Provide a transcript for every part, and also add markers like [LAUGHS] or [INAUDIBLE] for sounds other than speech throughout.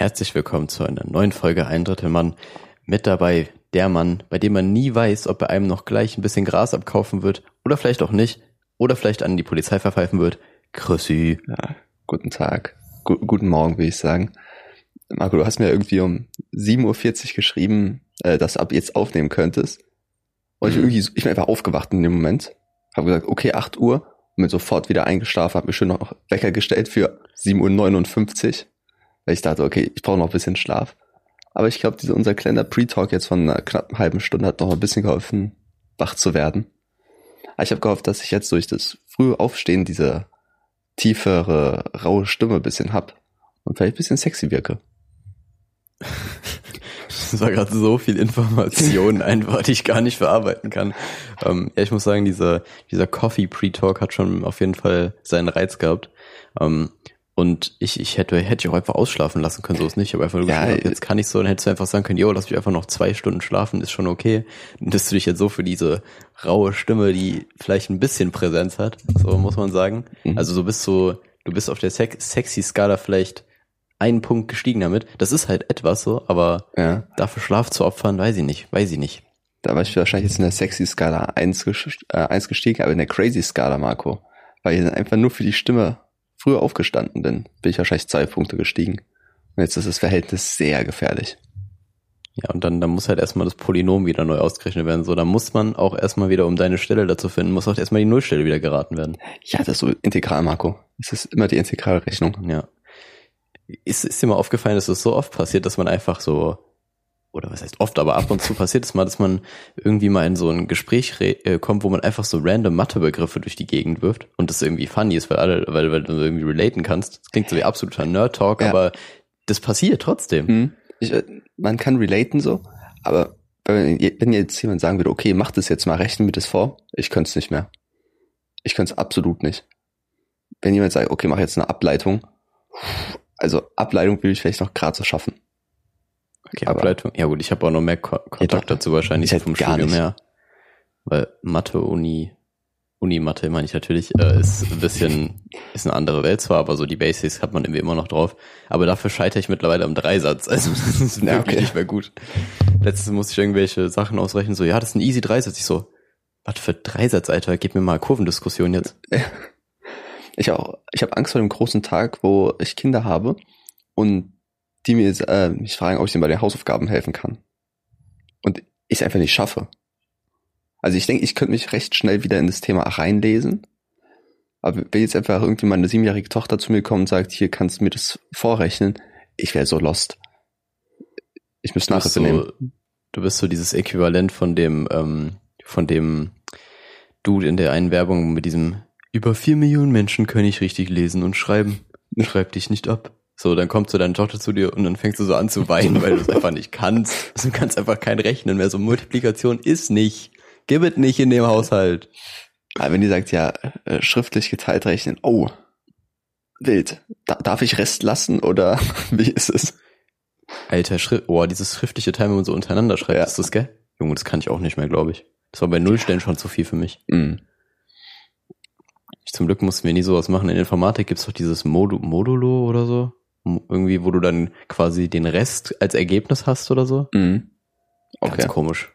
Herzlich willkommen zu einer neuen Folge Ein Drittel Mann. Mit dabei der Mann, bei dem man nie weiß, ob er einem noch gleich ein bisschen Gras abkaufen wird oder vielleicht auch nicht oder vielleicht an die Polizei verpfeifen wird. Chrissy. Ja, guten Tag. Gu guten Morgen, will ich sagen. Marco, du hast mir irgendwie um 7.40 Uhr geschrieben, äh, dass du ab jetzt aufnehmen könntest. Und ich, Mhm. irgendwie, ich bin einfach aufgewacht in dem Moment. Habe gesagt, okay, 8 Uhr. Und bin sofort wieder eingeschlafen, habe mir schön noch Wecker gestellt für 7.59 Uhr. Weil ich dachte, okay, ich brauche noch ein bisschen Schlaf. Aber ich glaube, dieser unser kleiner Pre-Talk jetzt von einer knappen halben Stunde hat noch ein bisschen geholfen, wach zu werden. Aber ich habe gehofft, dass ich jetzt durch das frühe Aufstehen diese tiefere, raue Stimme ein bisschen hab und vielleicht ein bisschen sexy wirke. [LAUGHS] Das war gerade so viel Information [LAUGHS] einfach, die ich gar nicht verarbeiten kann. Ähm, ja, ich muss sagen, dieser, dieser Coffee Pre-Talk hat schon auf jeden Fall seinen Reiz gehabt. Ähm, und ich, ich hätte, hätte ich auch einfach ausschlafen lassen können, so ist nicht. Ich habe einfach nur Ja, geschrieben, jetzt kann ich so, dann hättest du einfach sagen können, jo, lass mich einfach noch zwei Stunden schlafen, ist schon okay. Und dass du dich jetzt so für diese raue Stimme, die vielleicht ein bisschen Präsenz hat, so muss man sagen. Mhm. Also so bist du, du bist auf der Sex sexy Skala vielleicht einen Punkt gestiegen damit. Das ist halt etwas so, aber Ja, dafür Schlaf zu opfern, weiß ich nicht, weiß ich nicht. da war ich wahrscheinlich jetzt in der sexy Skala 1, ges- äh, 1 gestiegen, aber in der crazy Skala, Marco. Weil ich dann einfach nur für die Stimme früher aufgestanden bin, bin ich wahrscheinlich zwei Punkte gestiegen. Und jetzt ist das Verhältnis sehr gefährlich. Ja, und dann, dann muss halt erstmal das Polynom wieder neu ausgerechnet werden. So, da muss man auch erstmal wieder, um deine Stelle dazu finden, muss auch erstmal die Nullstelle wieder geraten werden. Ja, das ist so integral, Marco. Es ist immer die Integralrechnung. Ja. Ist, ist dir mal aufgefallen, dass es so oft passiert, dass man einfach so, oder was heißt oft, aber ab und zu passiert es mal, dass man irgendwie mal in so ein Gespräch äh, kommt, wo man einfach so random Mathebegriffe durch die Gegend wirft und das irgendwie funny ist, weil alle, weil, weil du irgendwie relaten kannst. Das klingt so wie absoluter Nerd-Talk, Ja. aber das passiert trotzdem. Hm. Ich, äh, man kann relaten so, aber wenn jetzt jemand sagen würde, okay, mach das jetzt mal, rechnen wir das vor, ich könnte es nicht mehr. Ich könnte es absolut nicht. Wenn jemand sagt, okay, mach jetzt eine Ableitung, also Ableitung will ich vielleicht noch gerade so schaffen. Okay, Aber- Ableitung. Ja gut, ich habe auch noch mehr Ko Kontakt doch. dazu wahrscheinlich Ich hätte vom Studium her. Weil Mathe, Uni, Uni-Mathe meine ich natürlich, äh, ist ein bisschen, ist eine andere Welt zwar, aber so die Basics hat man irgendwie immer noch drauf. Aber dafür scheitere ich mittlerweile am Dreisatz. [LAUGHS] Also das ist Ja, wirklich okay. nicht mehr gut. Letztens musste ich irgendwelche Sachen ausrechnen, so, ja, das ist ein easy Dreisatz. Ich so, was für Dreisatz, Alter? Gib mir mal Kurvendiskussion jetzt. [LAUGHS] Ich auch, ich habe Angst vor dem großen Tag, wo ich Kinder habe und die mir äh, mich fragen, ob ich ihnen bei den Hausaufgaben helfen kann. Und ich es einfach nicht schaffe. Also ich denke, ich könnte mich recht schnell wieder in das Thema reinlesen. Aber wenn jetzt einfach irgendwie meine siebenjährige Tochter zu mir kommt und sagt, hier kannst du mir das vorrechnen, ich wäre so lost. Ich müsste Nachhilfe nehmen. so, du bist so dieses Äquivalent von dem, ähm, von dem Dude in der einen Werbung mit diesem über vier Millionen Menschen können ich richtig lesen und schreiben. [LAUGHS] Schreib dich nicht ab. So, dann kommt so deine Tochter zu dir und dann fängst du so an zu weinen, weil du es einfach nicht kannst. Du kannst einfach kein Rechnen mehr. So Multiplikation ist nicht. Gib es nicht in dem Haushalt. Aber wenn die sagt, ja, äh, schriftlich geteilt rechnen, oh, wild. Da, darf ich Rest lassen oder [LAUGHS] wie ist es? Alter, Schrift, oh, dieses schriftliche Teil, wenn man so untereinander schreibt, Ja. ist das, gell? Junge, das kann ich auch nicht mehr, glaube ich. Das war bei Nullstellen schon zu viel für mich. Ich, zum Glück mussten wir nie sowas machen. In Informatik gibt's doch dieses Modu Modulo oder so. Irgendwie, wo du dann quasi den Rest als Ergebnis hast oder so. Ganz Okay. komisch.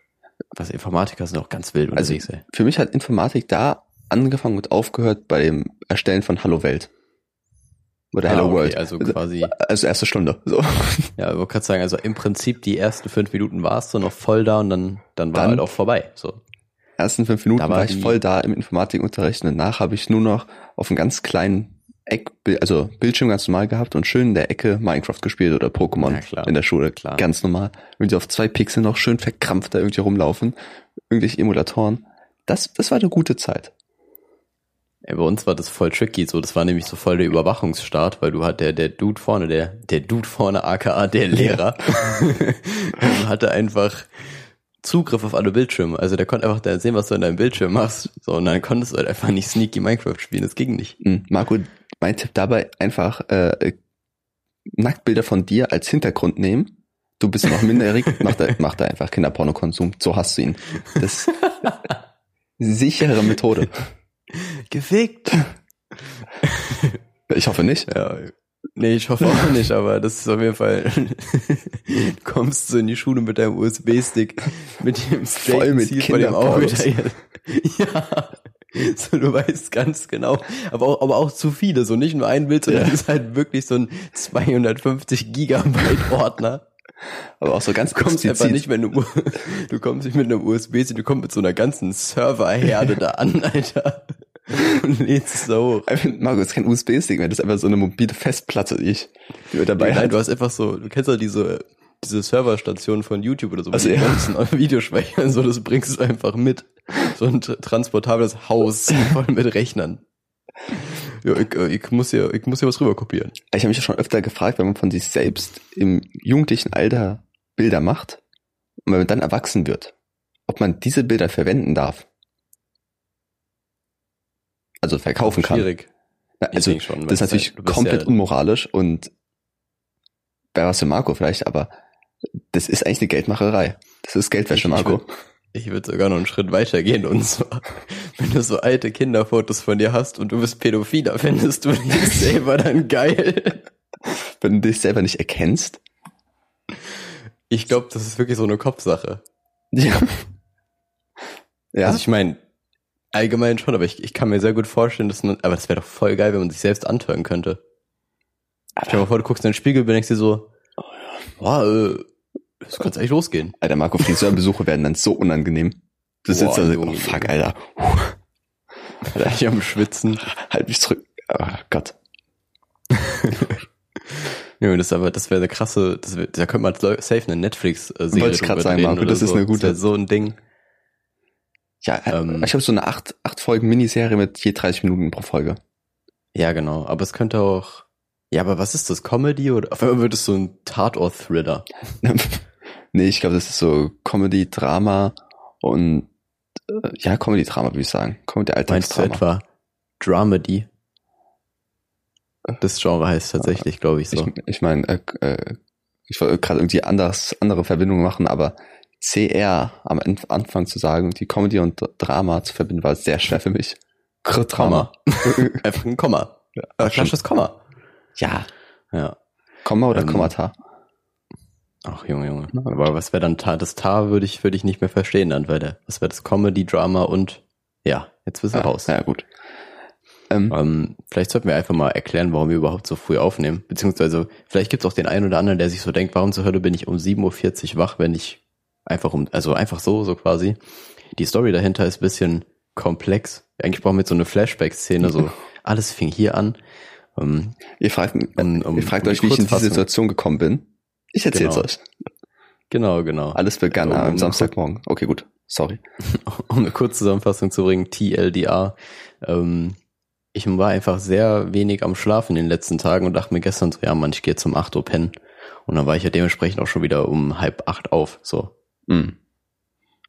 Was Informatiker sind auch ganz wild Also unterwegs, ey. für mich hat Informatik da angefangen und aufgehört bei dem Erstellen von Hallo Welt. Oder Hello Ah, okay, World. Also quasi, Also erste Stunde. So. [LAUGHS] ja, ich wollte gerade sagen, also im Prinzip die ersten fünf Minuten warst du noch voll da und dann, dann war Dann- halt auch vorbei. So. Ersten fünf Minuten Da war war, ich voll da im Informatikunterricht und danach habe ich nur noch auf einem ganz kleinen Eck, also Bildschirm ganz normal gehabt und schön in der Ecke Minecraft gespielt oder Pokémon Ja, in der Schule. Klar. Ganz normal. Irgendwie auf zwei Pixel noch schön verkrampft da irgendwie rumlaufen. Irgendwelche Emulatoren. Das, das war eine gute Zeit. Ey, bei uns war das voll tricky, so, das war nämlich so voll der Überwachungsstaat, weil du hat der, der Dude vorne, der, der Dude vorne, aka der Lehrer, [LAUGHS] hatte einfach Zugriff auf alle Bildschirme. Also der konnte einfach da sehen, was du in deinem Bildschirm machst. So, und dann konntest du halt einfach nicht sneaky Minecraft spielen, das ging nicht. Mhm. Marco, mein Tipp dabei einfach äh, Nacktbilder von dir als Hintergrund nehmen. Du bist noch minderjährig, [LAUGHS] mach da, mach da einfach Kinderpornokonsum. So hast du ihn. Das [LAUGHS] sichere Methode. Gefickt! Ich hoffe nicht. Ja, Nee, ich hoffe auch nicht, aber das ist auf jeden Fall. [LAUGHS] du kommst so in die Schule mit deinem USB-Stick, mit dem Steak Voll mit zieht von dem wieder. [LAUGHS] Ja. So, du weißt ganz genau, aber auch, aber auch zu viele, so nicht nur ein Bild, sondern Ja. es ist halt wirklich so ein 250 Gigabyte Ordner. Aber auch so ganz Du kommst einfach nicht einem, U- [LAUGHS] du kommst nicht mit einem USB-Stick, du kommst mit so einer ganzen Serverherde da an, Alter. [LAUGHS] Und lädst es da hoch. Einfach, Marco, das ist kein USB-Stick mehr, das ist einfach so eine mobile Festplatte, die ich die wir dabei Nein, hat. du hast einfach so, du kennst ja diese, diese Serverstation von YouTube oder so, Also, die ja. ganzen [LAUGHS] Videospeicher, so, das bringst du einfach mit. So ein tra- transportables Haus [LAUGHS] voll mit Rechnern. Ja, ich, äh, ich muss hier, ich muss hier was rüber kopieren. Ich habe mich schon öfter gefragt, wenn man von sich selbst im jugendlichen Alter Bilder macht und wenn man dann erwachsen wird, ob man diese Bilder verwenden darf. Also verkaufen kann. Schwierig. Na, also, schon, das ist natürlich bist komplett ja- unmoralisch und wäre was für Marco vielleicht, aber das ist eigentlich eine Geldmacherei. Das ist Geldwäsche, ich Marco. würd- Ich würde sogar noch einen Schritt weiter gehen und zwar, [LAUGHS] wenn du so alte Kinderfotos von dir hast und du bist Pädophiler, [LAUGHS] findest du dich selber dann geil. [LAUGHS] Wenn du dich selber nicht erkennst. Ich glaube, das ist wirklich so eine Kopfsache. Ja. Ja. Also ich meine, allgemein schon, aber ich, ich kann mir sehr gut vorstellen, dass man, aber das wäre doch voll geil, wenn man sich selbst antören könnte. Stell dir mal vor, du guckst in den Spiegel und denkst dir so, wow, äh, das könnte eigentlich losgehen. Alter, Marco, Friseurbesuche werden dann so unangenehm. Du Boah, sitzt da so, oh fuck. Alter. Alter, ich am Schwitzen. Halt mich zurück. Oh Gott. [LAUGHS] Ja, das aber, das wäre eine krasse, das wär, da könnte man safe eine Netflix-Serie Wollte ich drüber sagen, Marco, das ist so. eine gute- Das so ein Ding. Ja, Ähm. ich habe so eine acht, acht Folgen Miniserie mit je 30 Minuten pro Folge. Ja, genau. Aber es könnte auch, ja, aber was ist das? Comedy oder, auf einmal wird es so ein Tatort-Thriller. [LAUGHS] nee, ich glaube, das ist so Comedy, Drama und äh, ja, Comedy, Drama, würde ich sagen. Comedy, Meinst du etwa Dramedy? Das Genre heißt tatsächlich, glaube ich, so. Ich, ich meine, äh, äh, ich wollte gerade irgendwie anders, andere Verbindungen machen, aber CR am An- Anfang zu sagen, die Comedy und Drama zu verbinden, war sehr schwer für mich. Komma. [LAUGHS] Einfach ein Komma. Ja, Äh, klassisches Komma. Ja. Ja. Komma oder Ähm, Kommata? Ach, Junge, Junge. Aber was wäre dann Ta? Das Ta würde ich, würde ich nicht mehr verstehen dann, weil der, was wäre das Comedy, Drama und, ja, jetzt bist du Ja, raus. ja, gut. Ähm, Ähm, vielleicht sollten wir einfach mal erklären, warum wir überhaupt so früh aufnehmen. Beziehungsweise, vielleicht gibt es auch den einen oder anderen, der sich so denkt, warum zur Hölle bin ich um 7.40 Uhr wach, wenn ich einfach um, also einfach so, so quasi. Die Story dahinter ist ein bisschen komplex. Eigentlich brauchen wir jetzt so eine Flashback-Szene, so alles fing hier an. Ähm, ihr fragt, um- um- ihr fragt um euch, wie ich in diese. Situation gekommen bin. Ich erzähl's Genau. euch. genau, genau. Alles begann Um- am um- Samstagmorgen. Okay, gut. Sorry. [LAUGHS] um eine Kurzzusammenfassung zu bringen, TLDR. Ähm, ich war einfach sehr wenig am Schlafen in den letzten Tagen und dachte mir gestern so, ja Mann, ich gehe zum 8 Uhr pennen. Und dann war ich ja dementsprechend auch schon wieder um halb acht auf. So. Hm.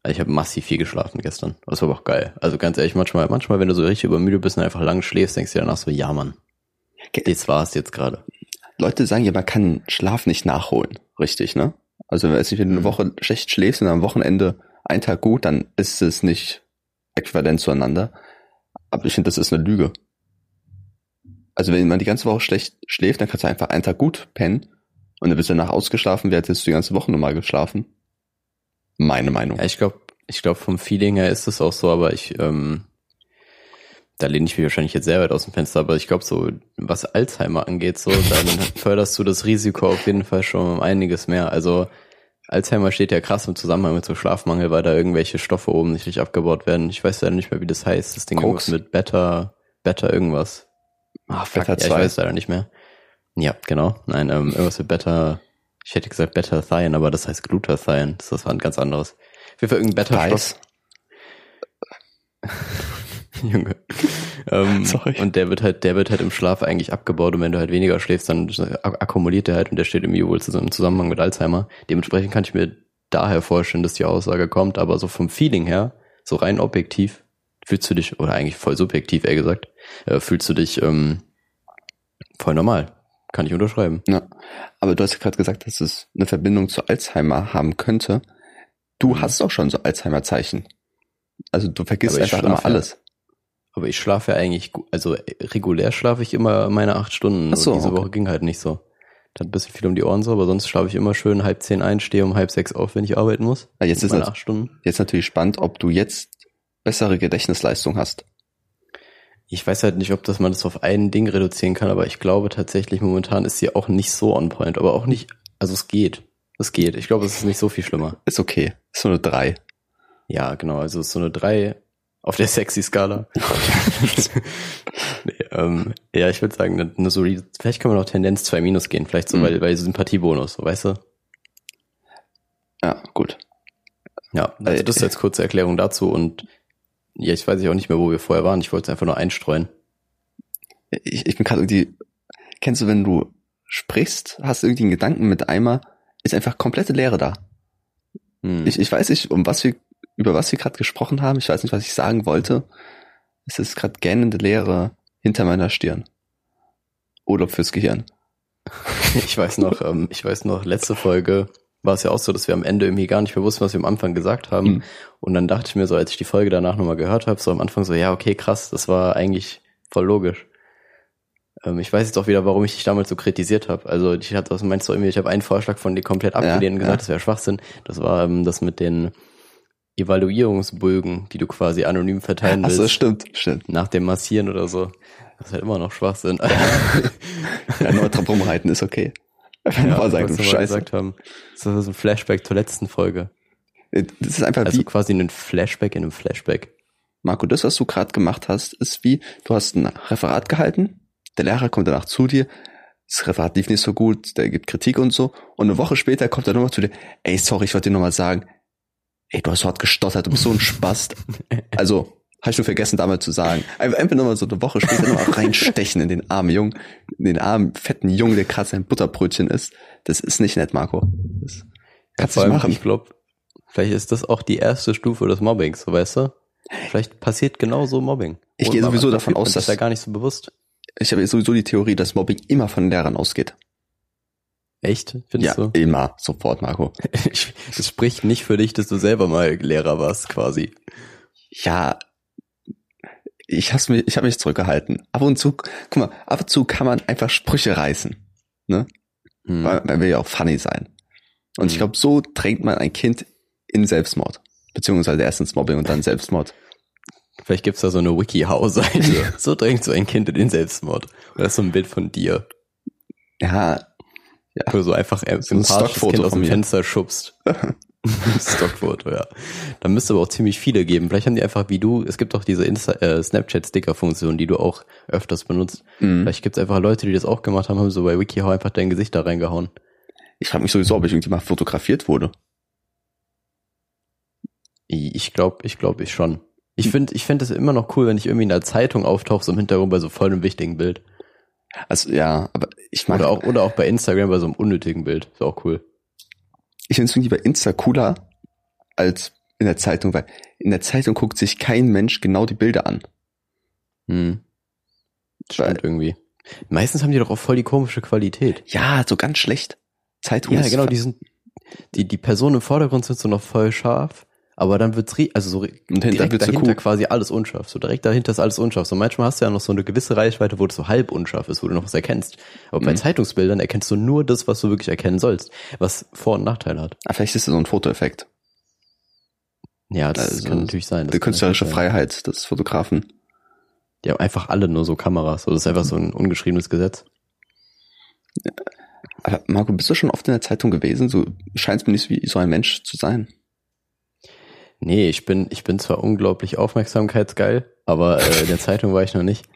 Also ich habe massiv viel geschlafen gestern. Das war aber auch geil. Also ganz ehrlich, manchmal, manchmal, wenn du so richtig übermüde bist und einfach lang schläfst, denkst du dir danach so, ja Mann, das war's jetzt gerade. Leute sagen ja, man kann Schlaf nicht nachholen. Richtig, ne? Also, wenn du eine Mhm. Woche schlecht schläfst und am Wochenende einen Tag gut, dann ist es nicht äquivalent zueinander. Aber ich finde, das ist eine Lüge. Also, wenn man die ganze Woche schlecht schläft, dann kannst du einfach einen Tag gut pennen und dann bist du danach ausgeschlafen, wie hättest du die ganze Woche normal geschlafen. Meine Meinung. Ja, ich glaube, ich glaube vom Feeling her ist es auch so, aber ich, ähm, da lehne ich mich wahrscheinlich jetzt sehr weit aus dem Fenster, aber ich glaube so, was Alzheimer angeht, so, dann [LAUGHS] förderst du das Risiko auf jeden Fall schon um einiges mehr. Also Alzheimer steht ja krass im Zusammenhang mit so Schlafmangel, weil da irgendwelche Stoffe oben nicht richtig abgebaut werden. Ich weiß leider nicht mehr, wie das heißt. Das Ding Koks. mit Beta, Beta irgendwas. Ah, Fuck, Beta ja, ich 2. weiß leider nicht mehr. Ja, genau. Nein, ähm, irgendwas mit Beta, ich hätte gesagt Beta-Thion, aber das heißt Glutathion. Das was ein ganz anderes. Fall irgendein Beta-Stoff. [LAUGHS] Junge. ähm, [LAUGHS] Sorry. Und der wird halt, der wird halt im Schlaf eigentlich abgebaut und wenn du halt weniger schläfst, dann ak- akkumuliert der halt und der steht irgendwie wohl zusammen- im Zusammenhang mit Alzheimer. Dementsprechend kann ich mir daher vorstellen, dass die Aussage kommt, aber so vom Feeling her, so rein objektiv, fühlst du dich, oder eigentlich voll subjektiv eher gesagt, äh, fühlst du dich ähm, voll normal. Kann ich unterschreiben. Ja. Aber du hast ja gerade gesagt, dass es eine Verbindung zu Alzheimer haben könnte. Du Mhm. hast auch schon so Alzheimer-Zeichen. Also du vergisst einfach immer ja. alles. Aber ich schlafe ja eigentlich, also äh, regulär schlafe ich immer meine acht Stunden. Ach so, diese okay. Woche ging halt nicht so. Da hat ein bisschen viel um die Ohren so, aber sonst schlafe ich immer schön halb zehn ein, stehe um halb sechs auf, wenn ich arbeiten muss. Ja, jetzt ist acht Stunden. Jetzt natürlich spannend, ob du jetzt bessere Gedächtnisleistung hast. Ich weiß halt nicht, ob das man das auf ein Ding reduzieren kann, aber ich glaube tatsächlich momentan ist sie auch nicht so on point, aber auch nicht, also es geht. Es geht. Ich glaube, es ist nicht so viel schlimmer. Ist okay. Ist so eine drei. Ja, genau. Also ist so eine drei auf der sexy Skala. [LAUGHS] nee, ähm, ja, ich würde sagen, eine, solide, vielleicht kann man auch Tendenz 2 minus gehen, vielleicht so, Mhm. weil, weil Sympathiebonus, so, weißt du? Ja, gut. Ja, also Äh, das ist jetzt kurze Erklärung dazu und ja, ich weiß ja auch nicht mehr, wo wir vorher waren. Ich wollte es einfach nur einstreuen. Ich, ich bin gerade irgendwie, kennst du, wenn du sprichst, hast du irgendwie einen Gedanken mit einmal, ist einfach komplette Leere da. Hm. Ich, ich weiß nicht, um was wir, über was wir gerade gesprochen haben. Ich weiß nicht, was ich sagen wollte. Es ist gerade gähnende Leere hinter meiner Stirn. Urlaub fürs Gehirn. [LAUGHS] Ich weiß noch, ähm, ich weiß noch, letzte Folge war es ja auch so, dass wir am Ende irgendwie gar nicht mehr wussten, was wir am Anfang gesagt haben. Mhm. Und dann dachte ich mir so, als ich die Folge danach nochmal gehört habe, so am Anfang so, ja, okay, krass, das war eigentlich voll logisch. Ähm, ich weiß jetzt auch wieder, warum ich dich damals so kritisiert habe. Also ich hatte, was meinst du irgendwie, ich habe einen Vorschlag von dir komplett abgelehnt und ja. gesagt, das wäre Schwachsinn. Das war ähm, das mit den Evaluierungsbögen, die du quasi anonym verteilen willst. Achso, stimmt, stimmt. nach dem Massieren oder so. Das ist halt immer noch Schwachsinn. Ja, [LAUGHS] nur dran rumreiten ist okay. Einfach Ja, sagen, was du Scheiße. gesagt haben. Das ist ein Flashback zur letzten Folge. Das ist einfach Also wie, quasi ein Flashback in einem Flashback. Marco, das, was du gerade gemacht hast, ist wie, du hast ein Referat gehalten, der Lehrer kommt danach zu dir, das Referat lief nicht so gut, der gibt Kritik und so, und eine Woche später kommt er nochmal zu dir, ey, sorry, ich wollte dir nochmal sagen, ey, du hast so hart gestottert, du bist so ein Spast. [LAUGHS] Also, habe ich nur vergessen damals zu sagen. Einfach, nochmal so eine Woche später nochmal reinstechen in den armen Jungen, in den armen, fetten Jungen, der gerade sein Butterbrötchen isst. Das ist nicht nett, Marco. Das kannst du nicht allem, machen. Ich glaube, vielleicht ist das auch die erste Stufe des Mobbings, so weißt du? Vielleicht passiert genau so Mobbing. Ich gehe sowieso davon aus, man sich dass- da gar nicht so bewusst. Ich habe sowieso die Theorie, dass Mobbing immer von Lehrern ausgeht. Echt? Findest ja, du? immer, sofort, Marco. [LAUGHS] Das spricht nicht für dich, dass du selber mal Lehrer warst, quasi. Ja, ich habe mich, ich habe mich zurückgehalten. Ab und zu, guck mal, ab und zu kann man einfach Sprüche reißen, ne? Hm. Weil man will ja auch funny sein. Und ich Mhm. glaube, so drängt man ein Kind in Selbstmord. Beziehungsweise erst ins Mobbing und dann Selbstmord. Vielleicht gibt's da so eine Wiki-How-Seite. [LAUGHS] so drängt so ein Kind in den Selbstmord. Oder so ein Bild von dir. Ja, Wo du so einfach ein So ein Stockfoto Kind aus dem. Fenster schubst. [LAUGHS] [LAUGHS] Stockfoto, ja. Da müsste aber auch ziemlich viele geben. Vielleicht haben die einfach wie du, es gibt auch diese äh, Snapchat-Sticker-Funktion, die du auch öfters benutzt. mhm. Vielleicht gibt's einfach Leute, die das auch gemacht haben, haben so bei WikiHow einfach dein Gesicht da reingehauen. ich frage mich sowieso, ob ich irgendwie mal fotografiert wurde. Ich glaube, ich glaube ich schon. Ich finde, ich finde es immer noch cool, wenn ich irgendwie in der Zeitung auftauche, so im Hintergrund bei so voll einem wichtigen Bild. Also ja, aber ich mag, Oder auch, oder auch bei Instagram bei so einem unnötigen Bild. Ist auch cool. Ich finde es irgendwie bei Insta cooler als in der Zeitung, weil in der Zeitung guckt sich kein Mensch genau die Bilder an. Hm. Weil, Stimmt irgendwie. Meistens haben die doch auch voll die komische Qualität. ja, so ganz schlecht. Zeitung Ja, ist genau, die sind, die, die Personen im Vordergrund sind so noch voll scharf, aber dann wird's, also so direkt so dahinter quasi alles unscharf. So direkt dahinter ist alles unscharf. So manchmal hast du ja noch so eine gewisse Reichweite, wo das so halb unscharf ist, wo du noch was erkennst. Aber bei Mhm. Zeitungsbildern erkennst du nur das, was du wirklich erkennen sollst, was Vor- und Nachteile hat. Ah, vielleicht ist das so ein Fotoeffekt. Ja, das Also, kann natürlich sein. Das Die künstlerische sein. Freiheit des Fotografen. Die haben einfach alle nur so Kameras. So, das ist einfach so ein ungeschriebenes Gesetz. Aber Marco, bist du schon oft in der Zeitung gewesen? Du scheinst mir nicht wie so ein Mensch zu sein. Nee, ich bin, ich bin zwar unglaublich aufmerksamkeitsgeil, aber äh, in der Zeitung war ich noch nicht.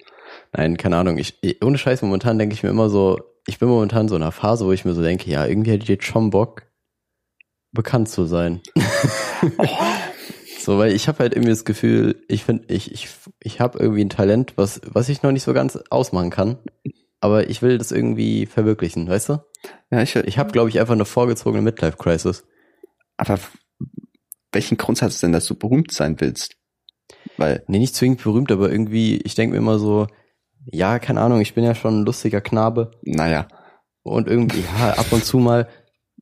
Nein, keine Ahnung. Ich, ohne Scheiß, momentan denke ich mir immer so, ich bin momentan so in einer Phase, wo ich mir so denke, ja, irgendwie hätte ich jetzt schon Bock, bekannt zu sein. [LAUGHS] so, weil ich habe halt irgendwie das Gefühl, ich finde, ich, ich, ich habe irgendwie ein Talent, was, was ich noch nicht so ganz ausmachen kann. Aber ich will das irgendwie verwirklichen, weißt du? Ja, ich, Ich habe, glaube ich, einfach eine vorgezogene Midlife-Crisis. aber welchen Grund hast du denn, dass du berühmt sein willst? Weil, Nee, nicht zwingend berühmt, aber irgendwie, ich denke mir immer so, ja, keine Ahnung, ich bin ja schon ein lustiger Knabe. Naja, und irgendwie, ja, ab und zu mal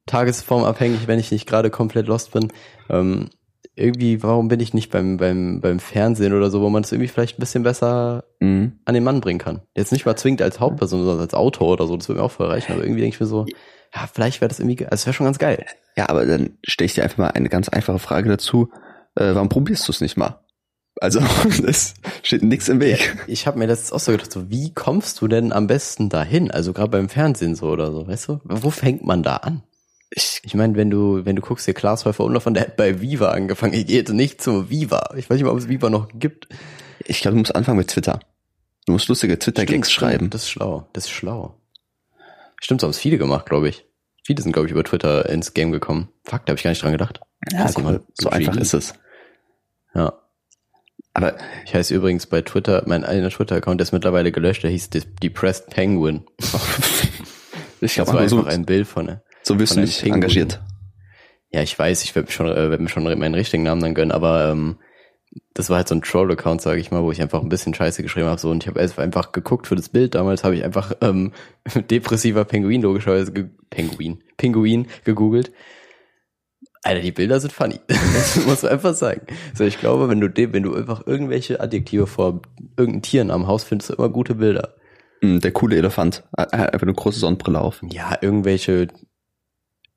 tagesformabhängig, wenn ich nicht gerade komplett lost bin, ähm, irgendwie, warum bin ich nicht beim, beim, beim Fernsehen oder so, wo man es irgendwie vielleicht ein bisschen besser Mhm. an den Mann bringen kann. Jetzt nicht mal zwingend als Hauptperson, sondern als Autor oder so, das würde mir auch voll reichen, aber irgendwie denke ich mir so, ja, vielleicht wäre das irgendwie, ge- also wäre schon ganz geil. Ja, aber dann stelle ich dir einfach mal eine ganz einfache Frage dazu. Äh, warum probierst du es nicht mal? Also, [LAUGHS] es steht nichts im Weg. Ich habe mir das auch so gedacht, so, wie kommst du denn am besten dahin? Also gerade beim Fernsehen so oder so, weißt du? Wo fängt man da an? Ich, Ich meine, wenn du, wenn du guckst, hier Klaas Häufer Umlauf, der hat bei Viva angefangen. Ich gehe jetzt nicht zu Viva. Ich weiß nicht mal, ob es Viva noch gibt. ich glaube, du musst anfangen mit Twitter. Du musst lustige Twitter-Gags schreiben. Das ist schlau. Das ist schlau. Stimmt, so haben es viele gemacht, glaube ich. Viele sind, glaube ich, über Twitter ins Game gekommen. Fuck, da habe ich gar nicht dran gedacht. Ja, cool. so einfach ist es. Ja. Aber Ich heiße übrigens bei Twitter, mein einer Twitter-Account der ist mittlerweile gelöscht, der hieß Depressed Penguin. [LAUGHS] ich Das glaube, war so, einfach ein Bild von ne? So Pinguin. engagiert. Ja, ich weiß, ich werde mir schon, äh, werd mir schon meinen richtigen Namen dann gönnen, aber ähm, das war halt so ein Troll-Account, sage ich mal, wo ich einfach ein bisschen Scheiße geschrieben habe. So, und ich habe einfach geguckt für das Bild. Damals habe ich einfach ähm, [LAUGHS] depressiver Pinguin logischerweise ge Pinguin, Pinguin gegoogelt. Alter, die Bilder sind funny. [LAUGHS] das muss man einfach sagen. So, ich glaube, wenn du dem, wenn du einfach irgendwelche Adjektive vor irgendeinen Tieren am Haus findest, du immer gute Bilder. Mm, Der coole Elefant. Er hat einfach eine große Sonnenbrille auf. Ja, irgendwelche,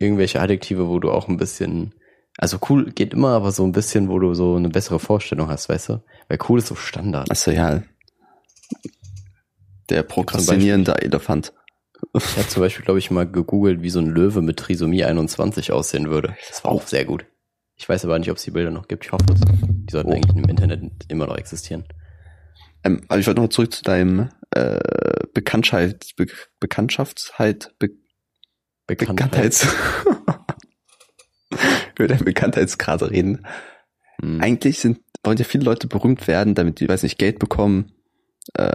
irgendwelche Adjektive, wo du auch ein bisschen, also cool geht immer, aber so ein bisschen, wo du so eine bessere Vorstellung hast, weißt du? Weil cool ist so Standard. Achso, ja. Der prokrastinierende Elefant. Ich habe zum Beispiel, glaube ich, mal gegoogelt, wie so ein Löwe mit Trisomie 21 aussehen würde. Das war auch sehr gut. Ich weiß aber nicht, ob es die Bilder noch gibt. Ich hoffe es. Die sollten Oh. eigentlich im Internet immer noch existieren. Ähm, aber ich wollte noch zurück zu deinem äh, Bekanntheit, Be Bekanntschaftsheit, Be Bekanntheits. [LAUGHS] Über deinen Bekanntheitsgrad reden. Hm. Eigentlich sind, wollen ja viele Leute berühmt werden, damit die, weiß nicht, Geld bekommen, äh,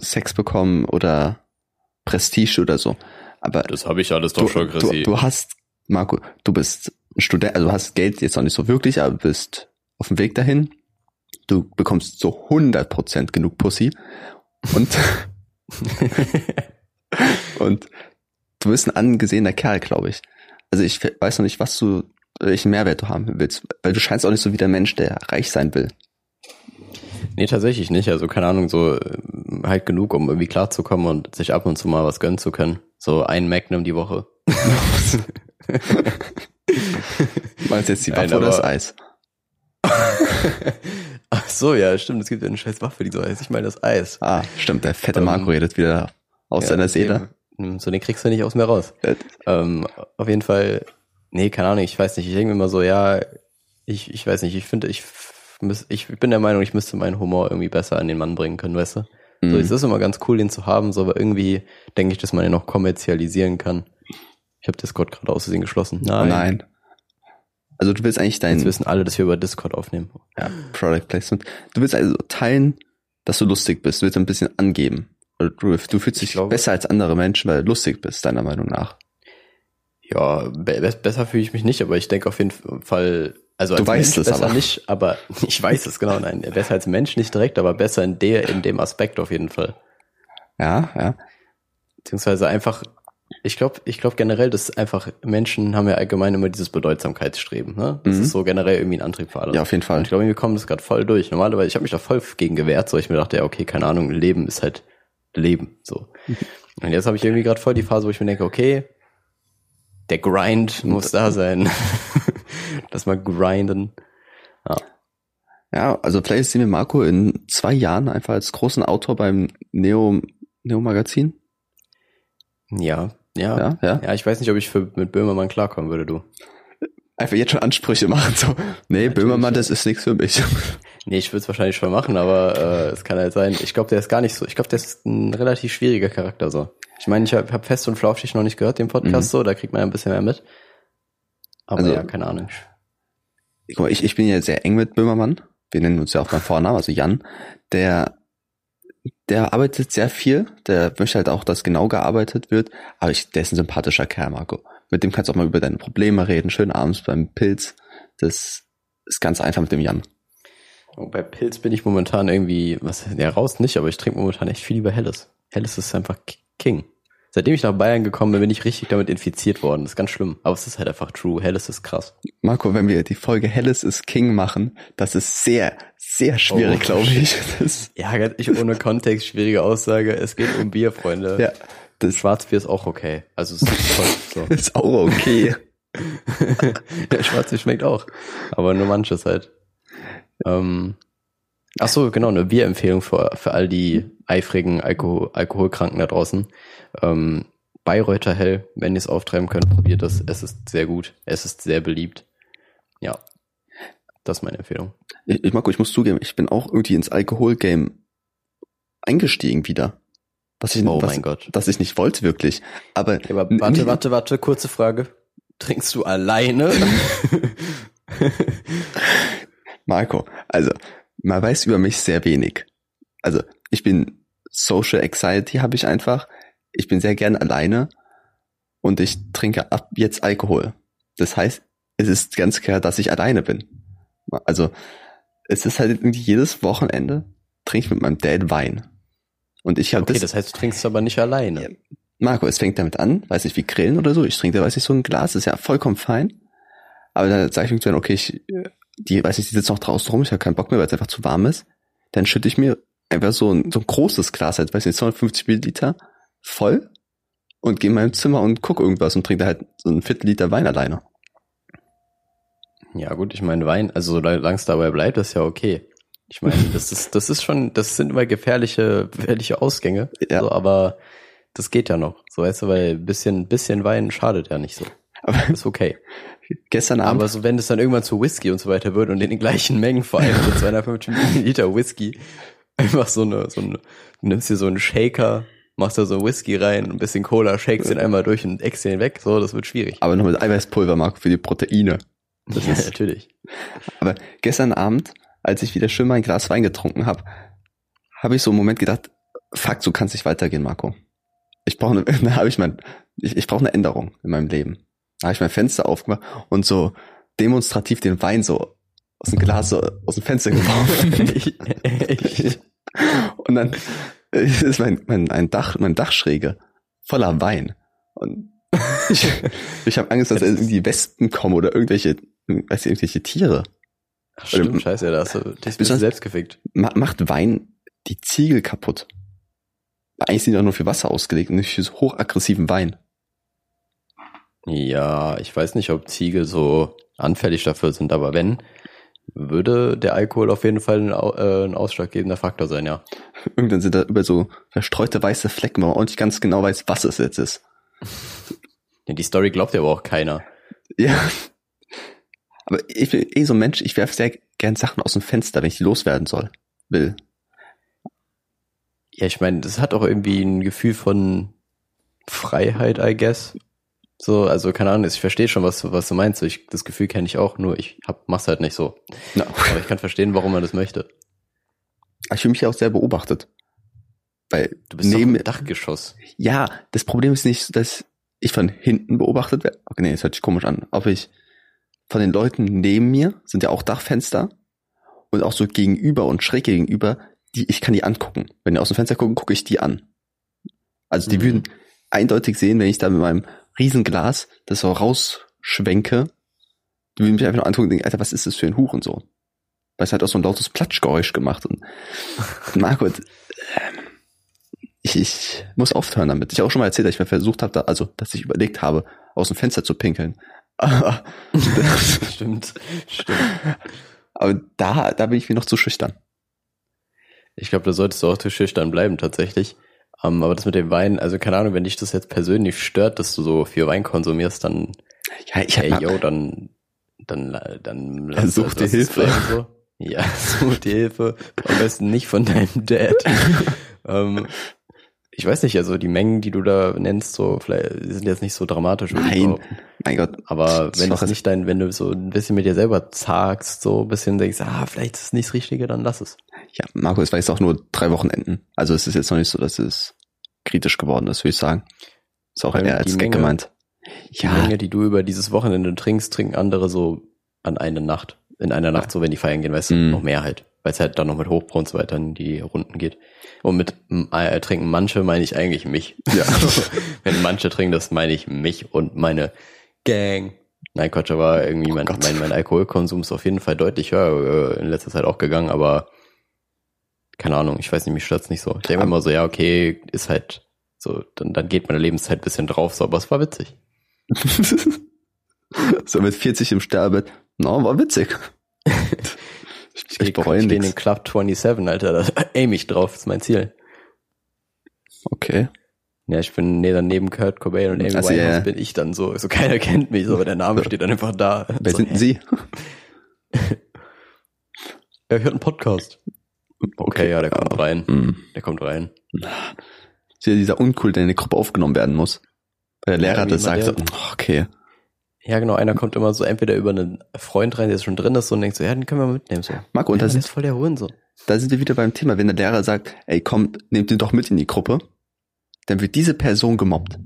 Sex bekommen oder Prestige oder so. Aber Das habe ich alles du, du, du hast, Marco, du bist ein Student, also du hast Geld jetzt noch nicht so wirklich, aber du bist auf dem Weg dahin. Du bekommst so 100% genug Pussy und, [LAUGHS] [LAUGHS] und du bist ein angesehener Kerl, glaube ich. Also ich weiß noch nicht, was du, welchen Mehrwert du haben willst, weil du scheinst auch nicht so wie der Mensch, der reich sein will. Nee, tatsächlich nicht. Also keine Ahnung, so äh, halt genug, um irgendwie klarzukommen und sich ab und zu mal was gönnen zu können. So ein Magnum die Woche. [LAUGHS] Du meinst jetzt die Nein, Waffe oder das Eis? [LAUGHS] Ach so, ja, stimmt. Es gibt ja eine scheiß Waffe, die so heißt. Ich meine das Eis. Ah, stimmt, der fette Ähm, Marco redet wieder aus Ja, seiner Seele. So, den kriegst du nicht aus mir raus. Ja. Ähm, auf jeden Fall, nee, keine Ahnung, ich weiß nicht. Ich denke mir immer so, ja, ich, ich weiß nicht, ich finde, ich, müß- ich bin der Meinung, ich müsste meinen Humor irgendwie besser an den Mann bringen können, weißt du? So, Mhm. es ist immer ganz cool, den zu haben, so, aber irgendwie denke ich, dass man den noch kommerzialisieren kann. Ich habe Discord gerade aus Versehen geschlossen. Oh nein. Also du willst eigentlich Jetzt dein wissen alle, dass wir über Discord aufnehmen. ja, Product Placement. Du willst also teilen, dass du lustig bist. Du willst ein bisschen angeben. Oder Du, du fühlst Ich dich glaube- besser als andere Menschen, weil du lustig bist, deiner Meinung nach. Ja, be be- besser fühle ich mich nicht, aber ich denke auf jeden Fall, also Du als weißt Mensch es besser aber. nicht, aber [LAUGHS] [LAUGHS] ich weiß es genau, nein, besser als Mensch nicht direkt, aber besser in der, in dem Aspekt auf jeden Fall. Ja, ja. Beziehungsweise einfach, ich glaube, ich glaube generell, dass einfach Menschen haben ja allgemein immer dieses Bedeutsamkeitsstreben, ne? Das Mhm. ist so generell irgendwie ein Antrieb für alles. Ja, auf jeden Fall. Und ich glaube, wir kommen das gerade voll durch. Normalerweise, ich habe mich da voll gegen gewehrt, so ich mir dachte, ja, okay, keine Ahnung, Leben ist halt Leben, so. Und jetzt habe ich irgendwie gerade voll die Phase, wo ich mir denke, okay, der Grind muss da sein. [LAUGHS] Lass mal grinden. Ja, also vielleicht sehen wir Marco in zwei Jahren einfach als großen Autor beim Neo, Neo Magazin. Ja, ja, Ja, ja. ja. ich weiß nicht, ob ich für, mit Böhmermann klarkommen würde, du. Einfach jetzt schon Ansprüche machen. So, nee, Natürlich. Böhmermann, das ist nichts für mich. [LAUGHS] Nee, ich würde es wahrscheinlich schon machen, aber äh, es kann halt sein. Ich glaube, der ist gar nicht so. Ich glaube, der ist ein relativ schwieriger Charakter so. Ich meine, ich habe hab fest und flauschig noch nicht gehört, den Podcast so, da kriegt man ja ein bisschen mehr mit. Aber Also- ja, keine Ahnung. Guck mal, ich, ich bin ja sehr eng mit Böhmermann. Wir nennen uns ja auch beim Vornamen, also Jan. Der, der arbeitet sehr viel. Der möchte halt auch, dass genau gearbeitet wird. Aber ich, der ist ein sympathischer Kerl, Marco. Mit dem kannst du auch mal über deine Probleme reden. Schön abends beim Pilz. Das ist ganz einfach mit dem Jan. Und bei Pilz bin ich momentan irgendwie, was, ja, raus nicht, aber ich trinke momentan echt viel lieber Helles. Helles ist einfach King. Seitdem ich nach Bayern gekommen bin, bin ich richtig damit infiziert worden. Das ist ganz schlimm. Aber es ist halt einfach true. Helles ist krass. Marco, wenn wir die Folge Helles ist King machen, das ist sehr, sehr schwierig, Oh, glaube ich. Das, Ja, ganz ich ohne Kontext, schwierige Aussage. Es geht um Bier, Freunde. ja, das Schwarzbier ist auch okay. Also es ist voll, [LAUGHS] so. ist auch okay. [LAUGHS] ja, Schwarzbier schmeckt auch. Aber nur manches halt. Ähm, ach so, genau, eine Bierempfehlung für, für all die eifrigen Alkohol, Alkoholkranken da draußen. Ähm, Bayreuther Hell, wenn ihr es auftreiben könnt, probiert es. Es ist sehr gut. Es ist sehr beliebt. Ja. Das ist meine Empfehlung. Ich, ich Marco, ich muss zugeben, ich bin auch irgendwie ins Alkoholgame eingestiegen wieder. Was ich, Oh was, mein Gott. Das ich nicht wollte wirklich. Aber, Ja, aber warte, warte, warte, kurze Frage. Trinkst du alleine? [LAUGHS] Marco, also man weiß über mich sehr wenig. Also ich bin Social Anxiety habe ich einfach. Ich bin sehr gern alleine und ich trinke ab jetzt Alkohol. Das heißt, es ist ganz klar, dass ich alleine bin. Also es ist halt irgendwie jedes Wochenende trinke ich mit meinem Dad Wein. Und ich habe Okay, das, das heißt, du trinkst aber nicht alleine. Marco, es fängt damit an, weiß nicht wie Grillen oder so. Ich trinke da, weiß ich, so ein Glas, ist ja vollkommen fein. Aber dann sage ich irgendwann, okay, ich, die, weiß ich, die sitzen noch draußen rum, ich habe keinen Bock mehr, weil es einfach zu warm ist. Dann schütte ich mir einfach so ein, so ein großes Glas, halt, weiß nicht, 250 Milliliter voll und gehe in meinem Zimmer und gucke irgendwas und trinke da halt so ein Viertel Liter Wein alleine. Ja, gut, ich meine, Wein, also solange es dabei bleibt, ist ja okay. Ich meine, das ist, das ist schon, das sind immer gefährliche, gefährliche Ausgänge. Ja. So, aber das geht ja noch. So weißt du, weil ein bisschen, bisschen Wein schadet ja nicht so. Aber Ist okay. gestern Abend, Aber so, wenn es dann irgendwann zu Whisky und so weiter wird und in den gleichen Mengen, vor allem so 250 Milliliter Whisky, einfach so eine, so eine, du nimmst dir so einen Shaker, machst da so Whisky rein, ein bisschen Cola, shakest den einmal durch und eckst den weg, so, das wird schwierig. aber noch mit Eiweißpulver, Marco, für die Proteine. Das ja, ist, natürlich. Aber gestern Abend, als ich wieder schön mein Glas Wein getrunken habe, habe ich so einen Moment gedacht, fuck, so kann es nicht weitergehen, Marco. Ich brauche eine, [LAUGHS] da habe ich mein, ich, ich brauche eine Änderung in meinem Leben. Da habe ich mein Fenster aufgemacht und so demonstrativ den Wein so aus dem Glas so aus dem Fenster geworfen. [LAUGHS] [LAUGHS] Und dann ist mein, mein, ein Dach, mein Dachschräge voller Wein. Und ich, ich habe Angst, dass irgendwie Wespen kommen oder irgendwelche, weiß ich, irgendwelche Tiere. Stimmt, scheiße, da hast du dich ein bisschen Besonders- selbst gefickt. Ma macht Wein die Ziegel kaputt. Eigentlich sind die doch nur für Wasser ausgelegt und nicht für so hochaggressiven Wein. Ja, ich weiß nicht, ob Ziegel so anfällig dafür sind, aber wenn, würde der Alkohol auf jeden Fall ein, äh, ein ausschlaggebender Faktor sein, ja. [LAUGHS] Irgendwann sind da über so verstreute weiße Flecken, wo man auch nicht ganz genau weiß, was es jetzt ist. [LAUGHS] ja die Story glaubt ja aber auch keiner. Ja. Aber ich bin eh so ein Mensch, ich werfe sehr gern Sachen aus dem Fenster, wenn ich die loswerden soll. Will. Ja, ich meine, das hat auch irgendwie ein Gefühl von Freiheit, I guess. So, also keine Ahnung, ich verstehe schon, was, du- was du meinst. Ich, das Gefühl kenne ich auch, nur ich hab, mach's halt nicht so. Ja. Aber ich kann verstehen, warum man das möchte. Ich fühle mich ja auch sehr beobachtet. Weil Du bist neben, im Dachgeschoss. ja, das Problem ist nicht, dass ich von hinten beobachtet werde. Okay, nee, das hört sich komisch an. Aber ich von den Leuten neben mir sind ja auch Dachfenster und auch so gegenüber und schräg gegenüber, die ich kann die angucken. Wenn die aus dem Fenster gucken, gucke ich die an. Also die Mhm. würden eindeutig sehen, wenn ich da mit meinem Riesenglas das so rausschwenke, die würden mich einfach nur angucken und denken, Alter, was ist das für ein Hurensohn? Weil es hat auch so ein lautes Platschgeräusch gemacht. Und [LAUGHS] Marco, ähm, ich, ich muss aufhören damit. Ich habe auch schon mal erzählt, dass ich mal versucht habe, da, also dass ich überlegt habe, aus dem Fenster zu pinkeln. [LAUGHS] Stimmt, stimmt. aber da, da bin ich mir noch zu schüchtern. Ich glaube, da solltest du auch zu schüchtern bleiben, tatsächlich. Ähm, aber das mit dem Wein, also keine Ahnung, wenn dich das jetzt persönlich stört, dass du so viel Wein konsumierst, dann, Ja, ich hey, yo, dann, dann, dann Dann such dir Hilfe. So. Ja, [LAUGHS] such dir Hilfe. Am besten nicht von deinem Dad. [LAUGHS] ähm, ich weiß nicht, also die Mengen, die du da nennst, so vielleicht die sind jetzt nicht so dramatisch. Nein. behaupten. Mein Gott, Aber wenn es nicht dein, wenn du so ein bisschen mit dir selber zagst, so ein bisschen denkst, ah, vielleicht ist es nicht das Richtige, dann lass es. ja, Marco, es war jetzt auch nur drei Wochenenden. Also es ist jetzt noch nicht so, dass es kritisch geworden ist, würde ich sagen. Ist auch eher als Gag Menge- gemeint. Die Menge, die du über dieses Wochenende trinkst, trinken andere so an eine Nacht. In einer Nacht, so wenn die feiern gehen, weißt du, Mhm. noch mehr halt. Weil es halt dann noch mit Hochbrau und so weiter in die Runden geht. Und mit äh, trinken manche meine ich eigentlich mich. Ja. [LAUGHS] wenn manche trinken, das meine ich mich und meine Gang. Nein, Quatsch, aber irgendwie mein, Oh Gott. mein, mein Alkoholkonsum ist auf jeden Fall deutlich höher äh, in letzter Zeit auch gegangen, aber keine Ahnung, ich weiß nicht, mich stört's nicht so. Ich denke mir immer so, ja, okay, ist halt so, dann, dann geht meine Lebenszeit ein bisschen drauf, so, aber es war witzig. [LAUGHS] so mit 40 im Sterbebett. No, war witzig. [LAUGHS] ich, ich bereue ich stehe in den nichts. Club 27, Alter, da aim ich drauf, ist mein Ziel. Okay. Ja, ich bin nee, dann neben Kurt Cobain und Amy Also, Winehouse ja, bin ich dann so. So keiner [LAUGHS] kennt mich, so, aber der Name steht dann einfach da. Wer so, sind denn Sie? [LAUGHS] Er hört einen Podcast. Okay, ja, der kommt rein. Hm. Der kommt rein. Ist ja dieser Uncool, der in die Gruppe aufgenommen werden muss. Weil der Ja, Lehrer das sagt, immer so, der- oh, okay. Ja, genau, einer kommt immer so entweder über einen Freund rein, der schon drin ist, so, und denkt so, ja, den können wir mitnehmen. So. Marco, und ja, da das sind, ist voll der Hurensohn. da sind wir wieder beim Thema. Wenn der Lehrer sagt, ey, komm, nehmt ihn doch mit in die Gruppe, dann wird diese Person gemobbt.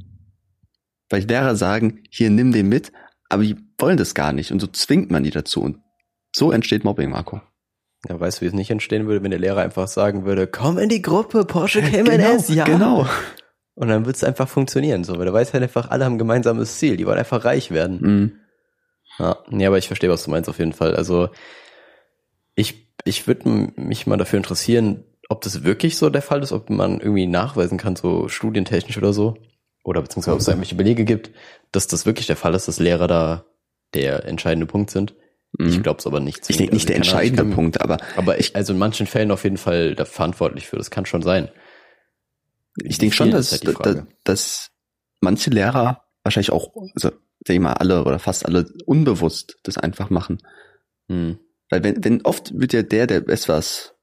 Weil die Lehrer sagen, hier, nimm den mit, aber die wollen das gar nicht. Und so zwingt man die dazu. Und so entsteht Mobbing, Marco. Ja, weißt du, wie es nicht entstehen würde, wenn der Lehrer einfach sagen würde, komm in die Gruppe, Porsche Cayman S, ja. genau. Und dann wird es einfach funktionieren, so, weil der weiß halt einfach, alle haben ein gemeinsames Ziel, die wollen einfach reich werden. Mhm. Ja, nee, aber ich verstehe, was du meinst auf jeden Fall. Also ich, ich würde mich mal dafür interessieren, ob das wirklich so der Fall ist, ob man irgendwie nachweisen kann, so studientechnisch oder so, oder beziehungsweise ob es irgendwelche Belege gibt, dass das wirklich der Fall ist, dass Lehrer da der entscheidende Punkt sind. Ich Mhm. glaube es aber nicht. Ich denke nicht der Also, ich entscheidende kann- Punkt, aber Aber ich, also in manchen Fällen auf jeden Fall da verantwortlich für. Das kann schon sein. ich denke schon, dass, halt dass, dass manche Lehrer wahrscheinlich auch, also sag ich mal, alle oder fast alle unbewusst das einfach machen. Hm. Weil wenn, wenn oft wird ja der, der etwas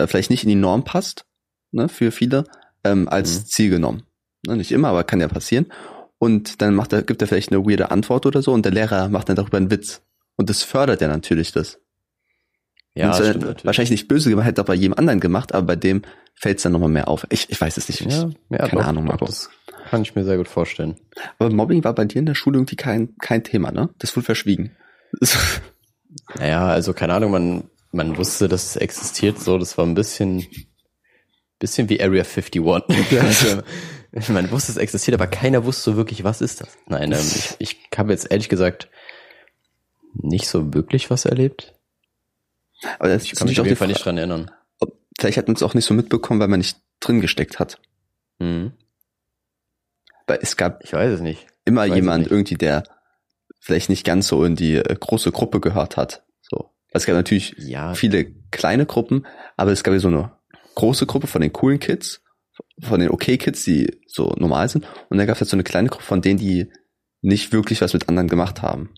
äh, vielleicht nicht in die Norm passt, ne, für viele, ähm, als Mhm. Ziel genommen. Ne, nicht immer, aber kann ja passieren. Und dann macht er, gibt er vielleicht eine weirde Antwort oder so und der Lehrer macht dann darüber einen Witz. Und das fördert ja natürlich das. Ja, das stimmt wahrscheinlich nicht böse gemacht, hätte er bei jedem anderen gemacht, aber bei dem fällt es dann nochmal mehr auf. Ich, ich weiß es nicht. Ja, ja, Keine doch, Ahnung, Marco. Das kann ich mir sehr gut vorstellen. Aber Mobbing war bei dir in der Schule irgendwie kein, kein Thema, ne? Das wurde verschwiegen. [LAUGHS] Naja, also keine Ahnung, man, man wusste, dass es existiert, so, das war ein bisschen, bisschen wie Area 51. [LAUGHS] Also, man wusste, es existiert, aber keiner wusste so wirklich, was ist das. Nein, ähm, ich, ich habe jetzt ehrlich gesagt nicht so wirklich was erlebt. aber das Ich kann mich auf jeden Fall nicht dran erinnern. ob- vielleicht hat man es auch nicht so mitbekommen, weil man nicht drin gesteckt hat. Hm. Weil es gab Ich weiß es nicht. immer jemand irgendwie, der vielleicht nicht ganz so in die äh, große Gruppe gehört hat. So. Es gab natürlich Ja, viele kleine Gruppen, aber es gab ja so eine große Gruppe von den coolen Kids, von den okay Kids, die so normal sind. Und dann gab es halt so eine kleine Gruppe von denen, die nicht wirklich was mit anderen gemacht haben.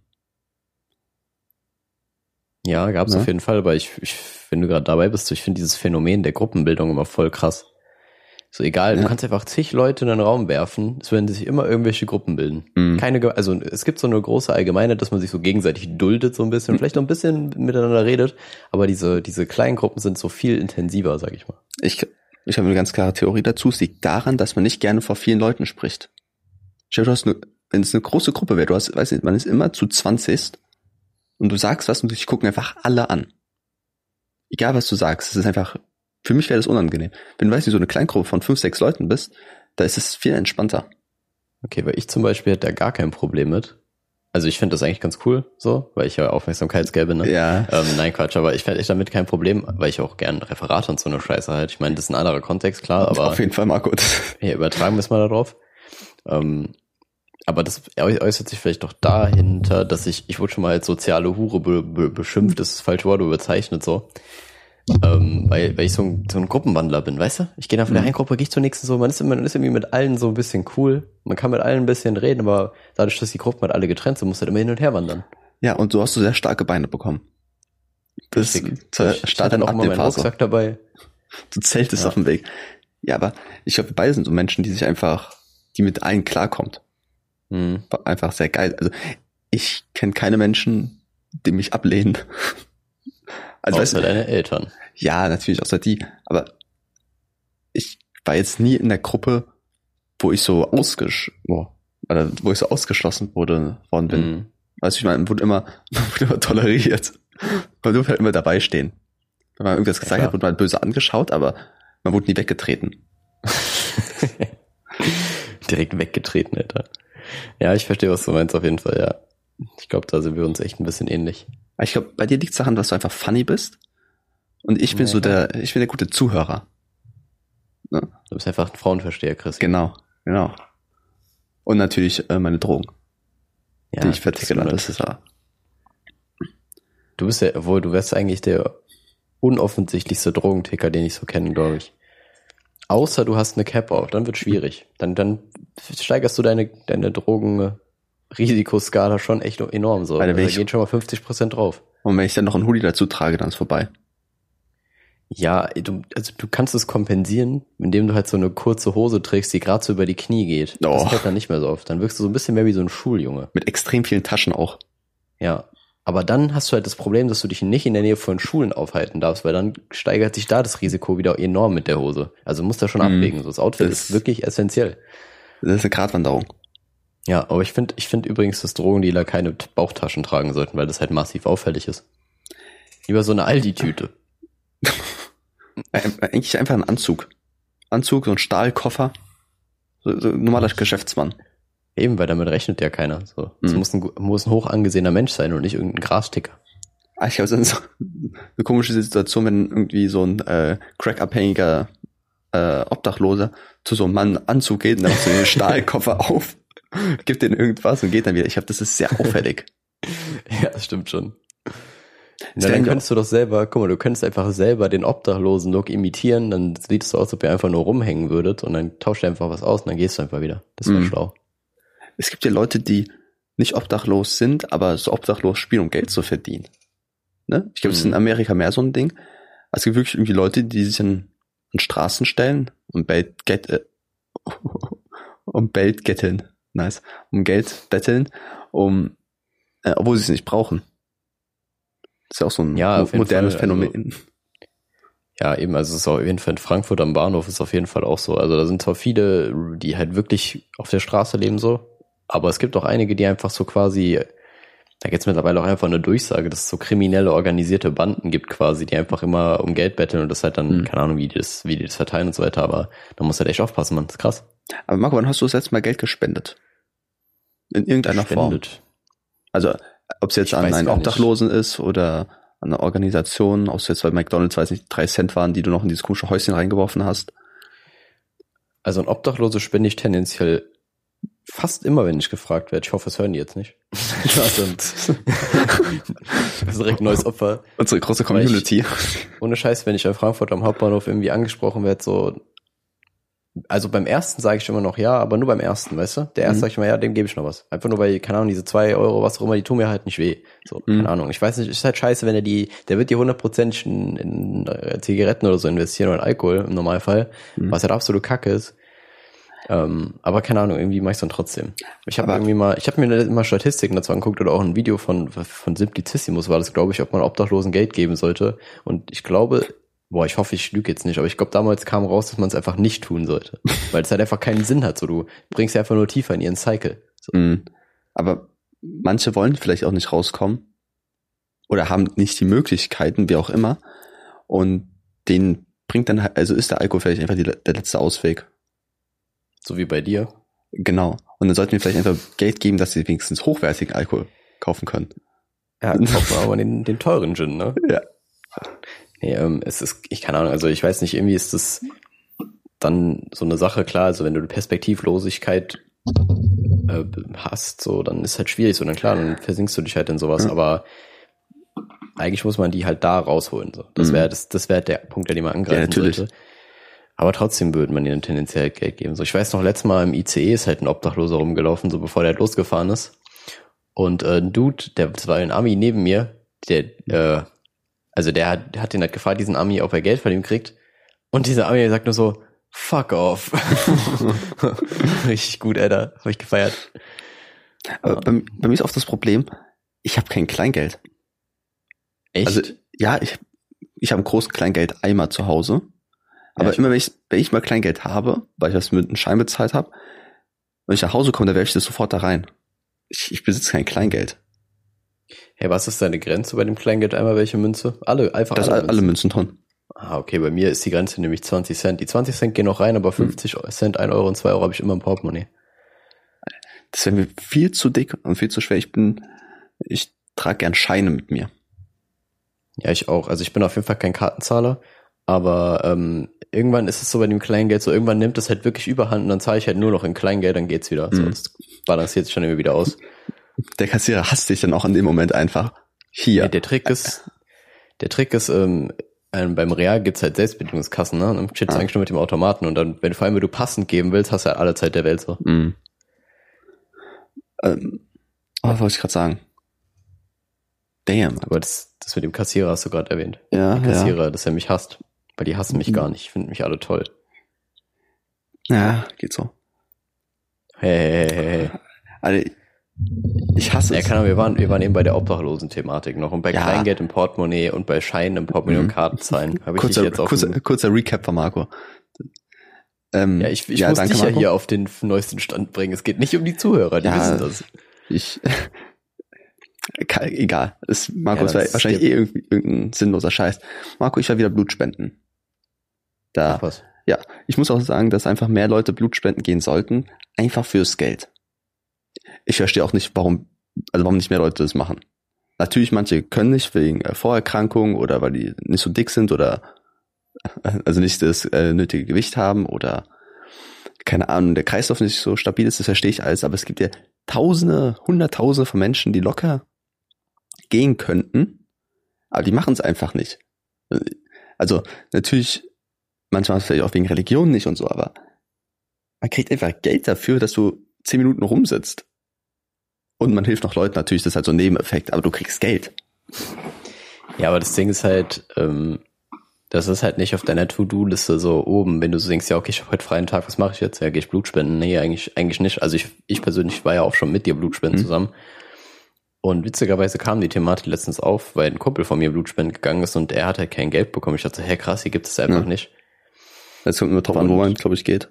Ja, gab es Ne? auf jeden Fall, aber ich, ich wenn du gerade dabei bist, ich finde dieses Phänomen der Gruppenbildung immer voll krass. So egal, Ja. du kannst einfach zig Leute in einen Raum werfen, es werden sich immer irgendwelche Gruppen bilden. Mhm. Keine, also es gibt so eine große Allgemeinheit, dass man sich so gegenseitig duldet so ein bisschen, vielleicht noch ein bisschen miteinander redet, aber diese, diese kleinen Gruppen sind so viel intensiver, sag ich mal. Ich, ich habe eine ganz klare Theorie dazu. Es liegt daran, dass man nicht gerne vor vielen Leuten spricht. Stell du hast eine, wenn es eine große Gruppe wäre, du hast, weiß nicht, man ist immer zu 20 und du sagst was und dich gucken einfach alle an. Egal was du sagst, es ist einfach, für mich wäre das unangenehm. Wenn du weißt, wie so eine Kleingruppe von fünf, sechs Leuten bist, da ist es viel entspannter. Okay, weil ich zum Beispiel hätte da gar kein Problem mit. Also ich finde das eigentlich ganz cool, so, weil ich ja Aufmerksamkeitsgelbe, ne? Ja. Ähm, nein, Quatsch, aber ich fände echt damit kein Problem, weil ich auch gern Referate und so eine Scheiße halt. Ich meine, das ist ein anderer Kontext, klar, aber Auf jeden Fall, Marco. [LAUGHS] ja, übertragen müssen wir darauf. Ähm, aber das äußert sich vielleicht doch dahinter, dass ich, ich wurde schon mal als soziale Hure be, be, beschimpft, das ist das falsche Wort, aber bezeichnet so. Ähm, weil, weil ich so ein, so ein Gruppenwandler bin, weißt du? Ich gehe dann von der Mhm. einen Gruppe, gehe ich zur nächsten so, man ist, immer, man ist irgendwie mit allen so ein bisschen cool, man kann mit allen ein bisschen reden, aber dadurch, dass die Gruppen halt alle getrennt sind, muss halt immer hin und her wandern. Ja, und du hast so sehr starke Beine bekommen. Das Richtig. zur ich, ich Start hatte dann auch immer dem meinen. Rucksack dabei. Du zeltest Ja. auf dem Weg. Ja, aber ich glaube, wir beide sind so Menschen, die sich einfach, die mit allen klarkommt. Hm. War einfach sehr geil. Also ich kenne keine Menschen, die mich ablehnen. Also weißt Außer du, deine Eltern. ja, natürlich außer die, aber ich war jetzt nie in der Gruppe, wo ich so ausgesch oh, oder wo ich so ausgeschlossen wurde worden bin. Hm. Weißt du, ich meine, man wurde immer, [LAUGHS] wurde immer toleriert. Man durfte halt immer dabei stehen. Wenn man irgendwas gesagt klar. hat, wurde man böse angeschaut, aber man wurde nie weggetreten. [LAUGHS] Direkt weggetreten, Alter. Ja, ich verstehe, was du meinst, auf jeden Fall, ja. Ich glaube, da sind wir uns echt ein bisschen ähnlich. Ich glaube, bei dir liegt es daran, dass du einfach funny bist. Und ich bin Ja, so der, ich bin der gute Zuhörer. Du bist einfach ein Frauenversteher, Chris. Genau, genau. Und natürlich äh, meine Drogen, Ja, die ich verticke. das- Das ist ja. Du bist ja, obwohl du wärst eigentlich der unoffensichtlichste Drogenticker, den ich so kenne, glaube ich. Außer du hast eine Cap auf, dann wird schwierig. Dann, dann steigerst du deine, deine Drogen-Risikoskala schon echt enorm so. Weil da Also ich- gehen schon mal 50 Prozent drauf. Und wenn ich dann noch einen Hoodie dazu trage, dann ist vorbei. Ja, du, also du kannst es kompensieren, indem du halt so eine kurze Hose trägst, die gerade so über die Knie geht. Oh. Das fällt dann nicht mehr so oft. Dann wirkst du so ein bisschen mehr wie so ein Schuljunge. Mit extrem vielen Taschen auch. Ja. Aber dann hast du halt das Problem, dass du dich nicht in der Nähe von Schulen aufhalten darfst, weil dann steigert sich da das Risiko wieder enorm mit der Hose. Also musst du da schon Mhm. abwägen. So, das Outfit Das- ist wirklich essentiell. Das ist eine Gratwanderung. Ja, aber ich finde ich finde übrigens, dass Drogendealer keine Bauchtaschen tragen sollten, weil das halt massiv auffällig ist. Lieber so eine Aldi-Tüte. [LAUGHS] Eigentlich einfach ein Anzug. Anzug, so ein Stahlkoffer. So, so normaler Geschäftsmann. Eben, weil damit rechnet ja keiner. So. Das Mhm. muss, ein, muss ein hoch angesehener Mensch sein und nicht irgendein Grasticker. Ah, Ich habe so so eine komische Situation, wenn irgendwie so ein äh, crackabhängiger äh, Obdachloser zu so einem Mann Anzug geht und dann macht so den [LAUGHS] Stahlkoffer auf, [LAUGHS] gibt den irgendwas und geht dann wieder. Ich glaube, das ist sehr auffällig. [LAUGHS] Ja, das stimmt schon. Werden dann könntest du doch selber, guck mal, du könntest einfach selber den Obdachlosen-Look imitieren, dann sieht es so aus, als ob ihr einfach nur rumhängen würdet und dann tauscht ihr einfach was aus und dann gehst du einfach wieder. Das wäre Mhm. schlau. Es gibt ja Leute, die nicht obdachlos sind, aber so obdachlos spielen, um Geld zu verdienen. Ne? Ich glaube, es ist in Mhm. Amerika mehr so ein Ding. Es gibt wirklich irgendwie Leute, die sich an, an Straßen stellen und Geld, äh, [LAUGHS] um Geld getteln. Nice. Um Geld betteln, um, äh, obwohl sie es nicht brauchen. Das ist ja auch so ein Ja, modernes Fall, also- Phänomen. Ja, eben, also es ist auf jeden Fall in Frankfurt am Bahnhof ist auf jeden Fall auch so. Also da sind zwar viele, die halt wirklich auf der Straße leben so, aber es gibt auch einige, die einfach so quasi, da gibt's mittlerweile auch einfach eine Durchsage, dass es so kriminelle organisierte Banden gibt quasi, die einfach immer um Geld betteln und das halt dann, Mhm. keine Ahnung, wie die das, wie die das verteilen und so weiter, aber da muss halt echt aufpassen, man. Das ist krass. Aber Marco, wann hast du das letzte Mal Geld gespendet? In irgendeiner Form. Spendet. Also, ob es jetzt Ich an einen gar nicht. Obdachlosen ist oder an eine Organisation, ob es jetzt bei McDonalds, weiß nicht, drei Cent waren, die du noch in dieses komische Häuschen reingeworfen hast. Also ein Obdachlose spende ich tendenziell fast immer, wenn ich gefragt werde. Ich hoffe, es hören die jetzt nicht. [LAUGHS] Also, das ist direkt ein neues Opfer. Unsere große Weil ich- Community. Ohne Scheiß, wenn ich in Frankfurt am Hauptbahnhof irgendwie angesprochen werde, so. Also beim ersten sage ich immer noch ja, aber nur beim ersten, weißt du? Der erste Mhm. sage ich immer ja, dem gebe ich noch was. Einfach nur weil, keine Ahnung, diese zwei Euro, was auch immer, die tun mir halt nicht weh. So, Mhm. keine Ahnung. Ich weiß nicht, ist halt scheiße, wenn er die, der wird die hundertprozentig in, in äh, Zigaretten oder so investieren oder in Alkohol im Normalfall, Mhm. was halt absolut kacke ist. Ähm, aber keine Ahnung, irgendwie mache ich dann trotzdem. Ich habe irgendwie mal, ich habe mir immer Statistiken dazu angeguckt oder auch ein Video von von Simplicissimus war das, glaube ich, ob man Obdachlosen Geld geben sollte. Und ich glaube, boah, ich hoffe, ich lüge jetzt nicht, aber ich glaube, damals kam raus, dass man es einfach nicht tun sollte, [LAUGHS] weil es halt einfach keinen Sinn hat. So, du bringst sie einfach nur tiefer in ihren Cycle. So. Mhm. Aber manche wollen vielleicht auch nicht rauskommen oder haben nicht die Möglichkeiten, wie auch immer. Und den bringt dann halt, also ist der Alkohol vielleicht einfach die, der letzte Ausweg. So wie bei dir. Genau. Und dann sollten wir vielleicht einfach Geld geben, dass sie wenigstens hochwertigen Alkohol kaufen können. Ja, kauft man aber den, den teuren Gin, ne? Ja. Nee, ähm, es ist, ich keine Ahnung, also ich weiß nicht, irgendwie ist das dann so eine Sache, klar, also wenn du eine Perspektivlosigkeit äh, hast, so, dann ist halt schwierig, so, dann klar, dann versinkst du dich halt in sowas, Ja. aber eigentlich muss man die halt da rausholen, so. Das Mhm. wäre, das, das wäre der Punkt, den man angreifen Ja, natürlich. sollte. Aber trotzdem würde man ihnen tendenziell Geld geben. So, ich weiß noch, letztes Mal im ICE ist halt ein Obdachloser rumgelaufen, so bevor der halt losgefahren ist. Und äh, ein Dude, der das war ein Ami neben mir, der, äh, also der hat, der hat den halt gefragt, diesen Ami, ob er Geld von ihm kriegt. Und dieser Ami sagt nur so, fuck off. [LAUGHS] Richtig gut, Alter. Hab ich gefeiert. Aber bei, bei mir ist oft das Problem, ich habe kein Kleingeld. Echt? Also ja, ich, ich habe einen großen Kleingeld-Eimer zu Hause. Aber ich- immer wenn ich, wenn ich mal Kleingeld habe, weil ich das mit einem Schein bezahlt habe, wenn ich nach Hause komme, dann werfe ich das sofort da rein. Ich, ich besitze kein Kleingeld. Hey, was ist deine Grenze bei dem Kleingeld einmal welche Münze? Alle, einfach Das alle, alle, alle Münzen drin. Ah, okay, bei mir ist die Grenze nämlich 20 Cent. Die 20 Cent gehen noch rein, aber 50 Cent, 1 Euro und 2 Euro habe ich immer im Portemonnaie. Das wäre mir viel zu dick und viel zu schwer. Ich bin, Ich trage gern Scheine mit mir. Ja, ich auch. Also ich bin auf jeden Fall kein Kartenzahler, aber ähm, irgendwann ist es so bei dem Kleingeld, so irgendwann nimmt es halt wirklich überhand und dann zahle ich halt nur noch in Kleingeld, dann geht's wieder. Mhm. das balanciert sich schon immer wieder aus. Der Kassierer hasst dich dann auch in dem Moment einfach. Hier. Ja. Der Trick ist, der Trick ist, ähm, ähm, beim Real gibt's halt Selbstbedienungskassen, ne? Und dann steht's Ah. eigentlich nur mit dem Automaten und dann, wenn du vor allem, wenn du passend geben willst, hast du halt alle Zeit der Welt so. Mhm. Ähm, oh, was wollte ich gerade sagen? Damn. Aber das, das mit dem Kassierer hast du gerade erwähnt. Ja, Der ja. Kassierer, dass er mich hasst. Weil die hassen mich Mhm. gar nicht, finden mich alle toll. Ja, geht so. Hey, hey, hey, hey. Also, ich hasse Ja, es. keine Ahnung, wir waren, wir waren eben bei der Obdachlosen-Thematik noch und bei Ja. Kleingeld im Portemonnaie und bei Scheinen im Portemonnaie Mhm. und Kartenzahlen. Habe ich kurzer, dich jetzt auf kurzer, kurzer Recap von Marco. Ähm, Ja, ich, ich muss dich ja Marco. hier auf den neuesten Stand bringen. Es geht nicht um die Zuhörer, die Ja, wissen das. Ich, [LAUGHS] egal. Es, Marco, Ja, es war das- wahrscheinlich eh irgendwie irgendein sinnloser Scheiß. Marco, ich war wieder Blut spenden. Da, Ach was. ja, ich muss auch sagen, dass einfach mehr Leute Blut spenden gehen sollten, einfach fürs Geld. Ich verstehe auch nicht, warum, also warum nicht mehr Leute das machen. Natürlich, manche können nicht wegen äh, Vorerkrankungen oder weil die nicht so dick sind oder [LAUGHS] also nicht das äh, nötige Gewicht haben oder keine Ahnung, der Kreislauf nicht so stabil ist, das verstehe ich alles, aber es gibt ja Tausende, Hunderttausende von Menschen, die locker gehen könnten, aber die machen es einfach nicht. Also natürlich, manchmal vielleicht auch wegen Religion nicht und so, aber man kriegt einfach Geld dafür, dass du zehn Minuten rumsitzt. Und man hilft noch Leuten natürlich, das ist halt so ein Nebeneffekt, aber du kriegst Geld. Ja, aber das Ding ist halt, ähm, das ist halt nicht auf deiner To-Do-Liste so oben, wenn du so denkst, ja, okay, ich habe heute freien Tag, was mache ich jetzt? Ja, gehe ich Blut spenden? Nee, eigentlich, eigentlich nicht. Also ich, ich persönlich war ja auch schon mit dir Blutspenden Mhm. zusammen. Und witzigerweise kam die Thematik letztens auf, weil ein Kumpel von mir Blutspenden gegangen ist und er hat halt kein Geld bekommen. Ich dachte, hä, krass, hier gibt es einfach Ja. nicht. Das kommt immer drauf an, wo man, glaube ich, geht.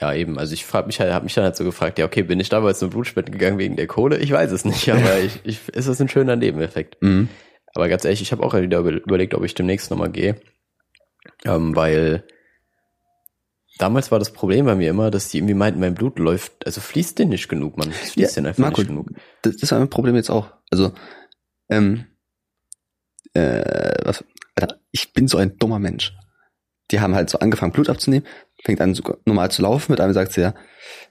Ja, eben. Also ich frag mich halt, habe mich dann halt so gefragt, ja, okay, bin ich damals zum Blutspenden gegangen wegen der Kohle? Ich weiß es nicht, [LAUGHS] aber ich, ich, ist das ein schöner Nebeneffekt. Mhm. Aber ganz ehrlich, ich habe auch wieder über- überlegt, ob ich demnächst nochmal gehe. Ähm, weil damals war das Problem bei mir immer, dass die irgendwie meinten, mein Blut läuft, also fließt denn nicht genug, Mann. Es fließt Ja, denn einfach Marco, nicht genug. Das, war mein Problem jetzt auch. Also, ähm, äh, was, Alter, ich bin so ein dummer Mensch. Die haben halt so angefangen, Blut abzunehmen, fängt an, so normal zu laufen, mit einem sagt sie ja,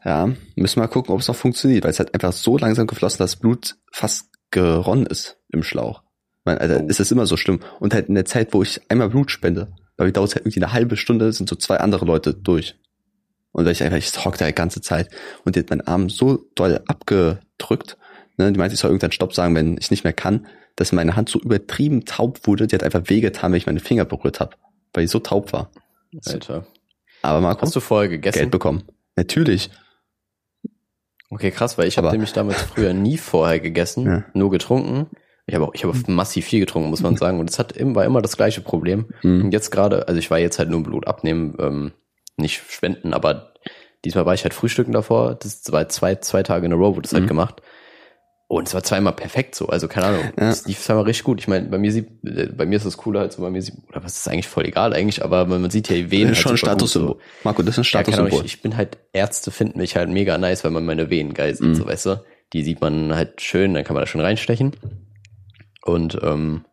ja, müssen wir mal gucken, ob es noch funktioniert, weil es hat einfach so langsam geflossen, dass Blut fast geronnen ist im Schlauch. Man, Alter, Oh. ist das immer so schlimm. Und halt in der Zeit, wo ich einmal Blut spende, weil dauert es halt irgendwie eine halbe Stunde, sind so zwei andere Leute durch. Und weil ich einfach, ich hock da die ganze Zeit und die hat meinen Arm so doll abgedrückt, ne, die meinte, ich soll irgendwann Stopp sagen, wenn ich nicht mehr kann, dass meine Hand so übertrieben taub wurde, die hat einfach wehgetan, wenn ich meine Finger berührt habe, weil die so taub war. Alter. Aber Marco, Hast du vorher gegessen? Geld bekommen. Natürlich. Okay, krass, weil ich habe nämlich damals früher nie vorher gegessen, Ja. nur getrunken. Ich habe auch, ich habe massiv viel getrunken, muss man sagen. Und es hat immer, war immer das gleiche Problem. Mhm. Und jetzt gerade, also ich war jetzt halt nur Blut abnehmen, ähm, nicht spenden, aber diesmal war ich halt frühstücken davor. Das war zwei, zwei Tage in a row, wurde das Mhm. halt gemacht. Und es war zweimal perfekt so, also keine Ahnung. Ja. Es lief zweimal richtig gut. Ich meine, bei mir sieht, äh, bei mir ist das cooler, also bei mir sieht, oder was ist eigentlich voll egal eigentlich, aber man sieht ja die Venen. das ist schon ein halt super gut Statussymbol. Marco, das ist ein ja, Statussymbol. ich, ich bin halt, Ärzte finden mich halt mega nice, weil man meine Venen geil sieht, Mhm. so weißt du. Die sieht man halt schön, dann kann man da schön reinstechen. Und ähm,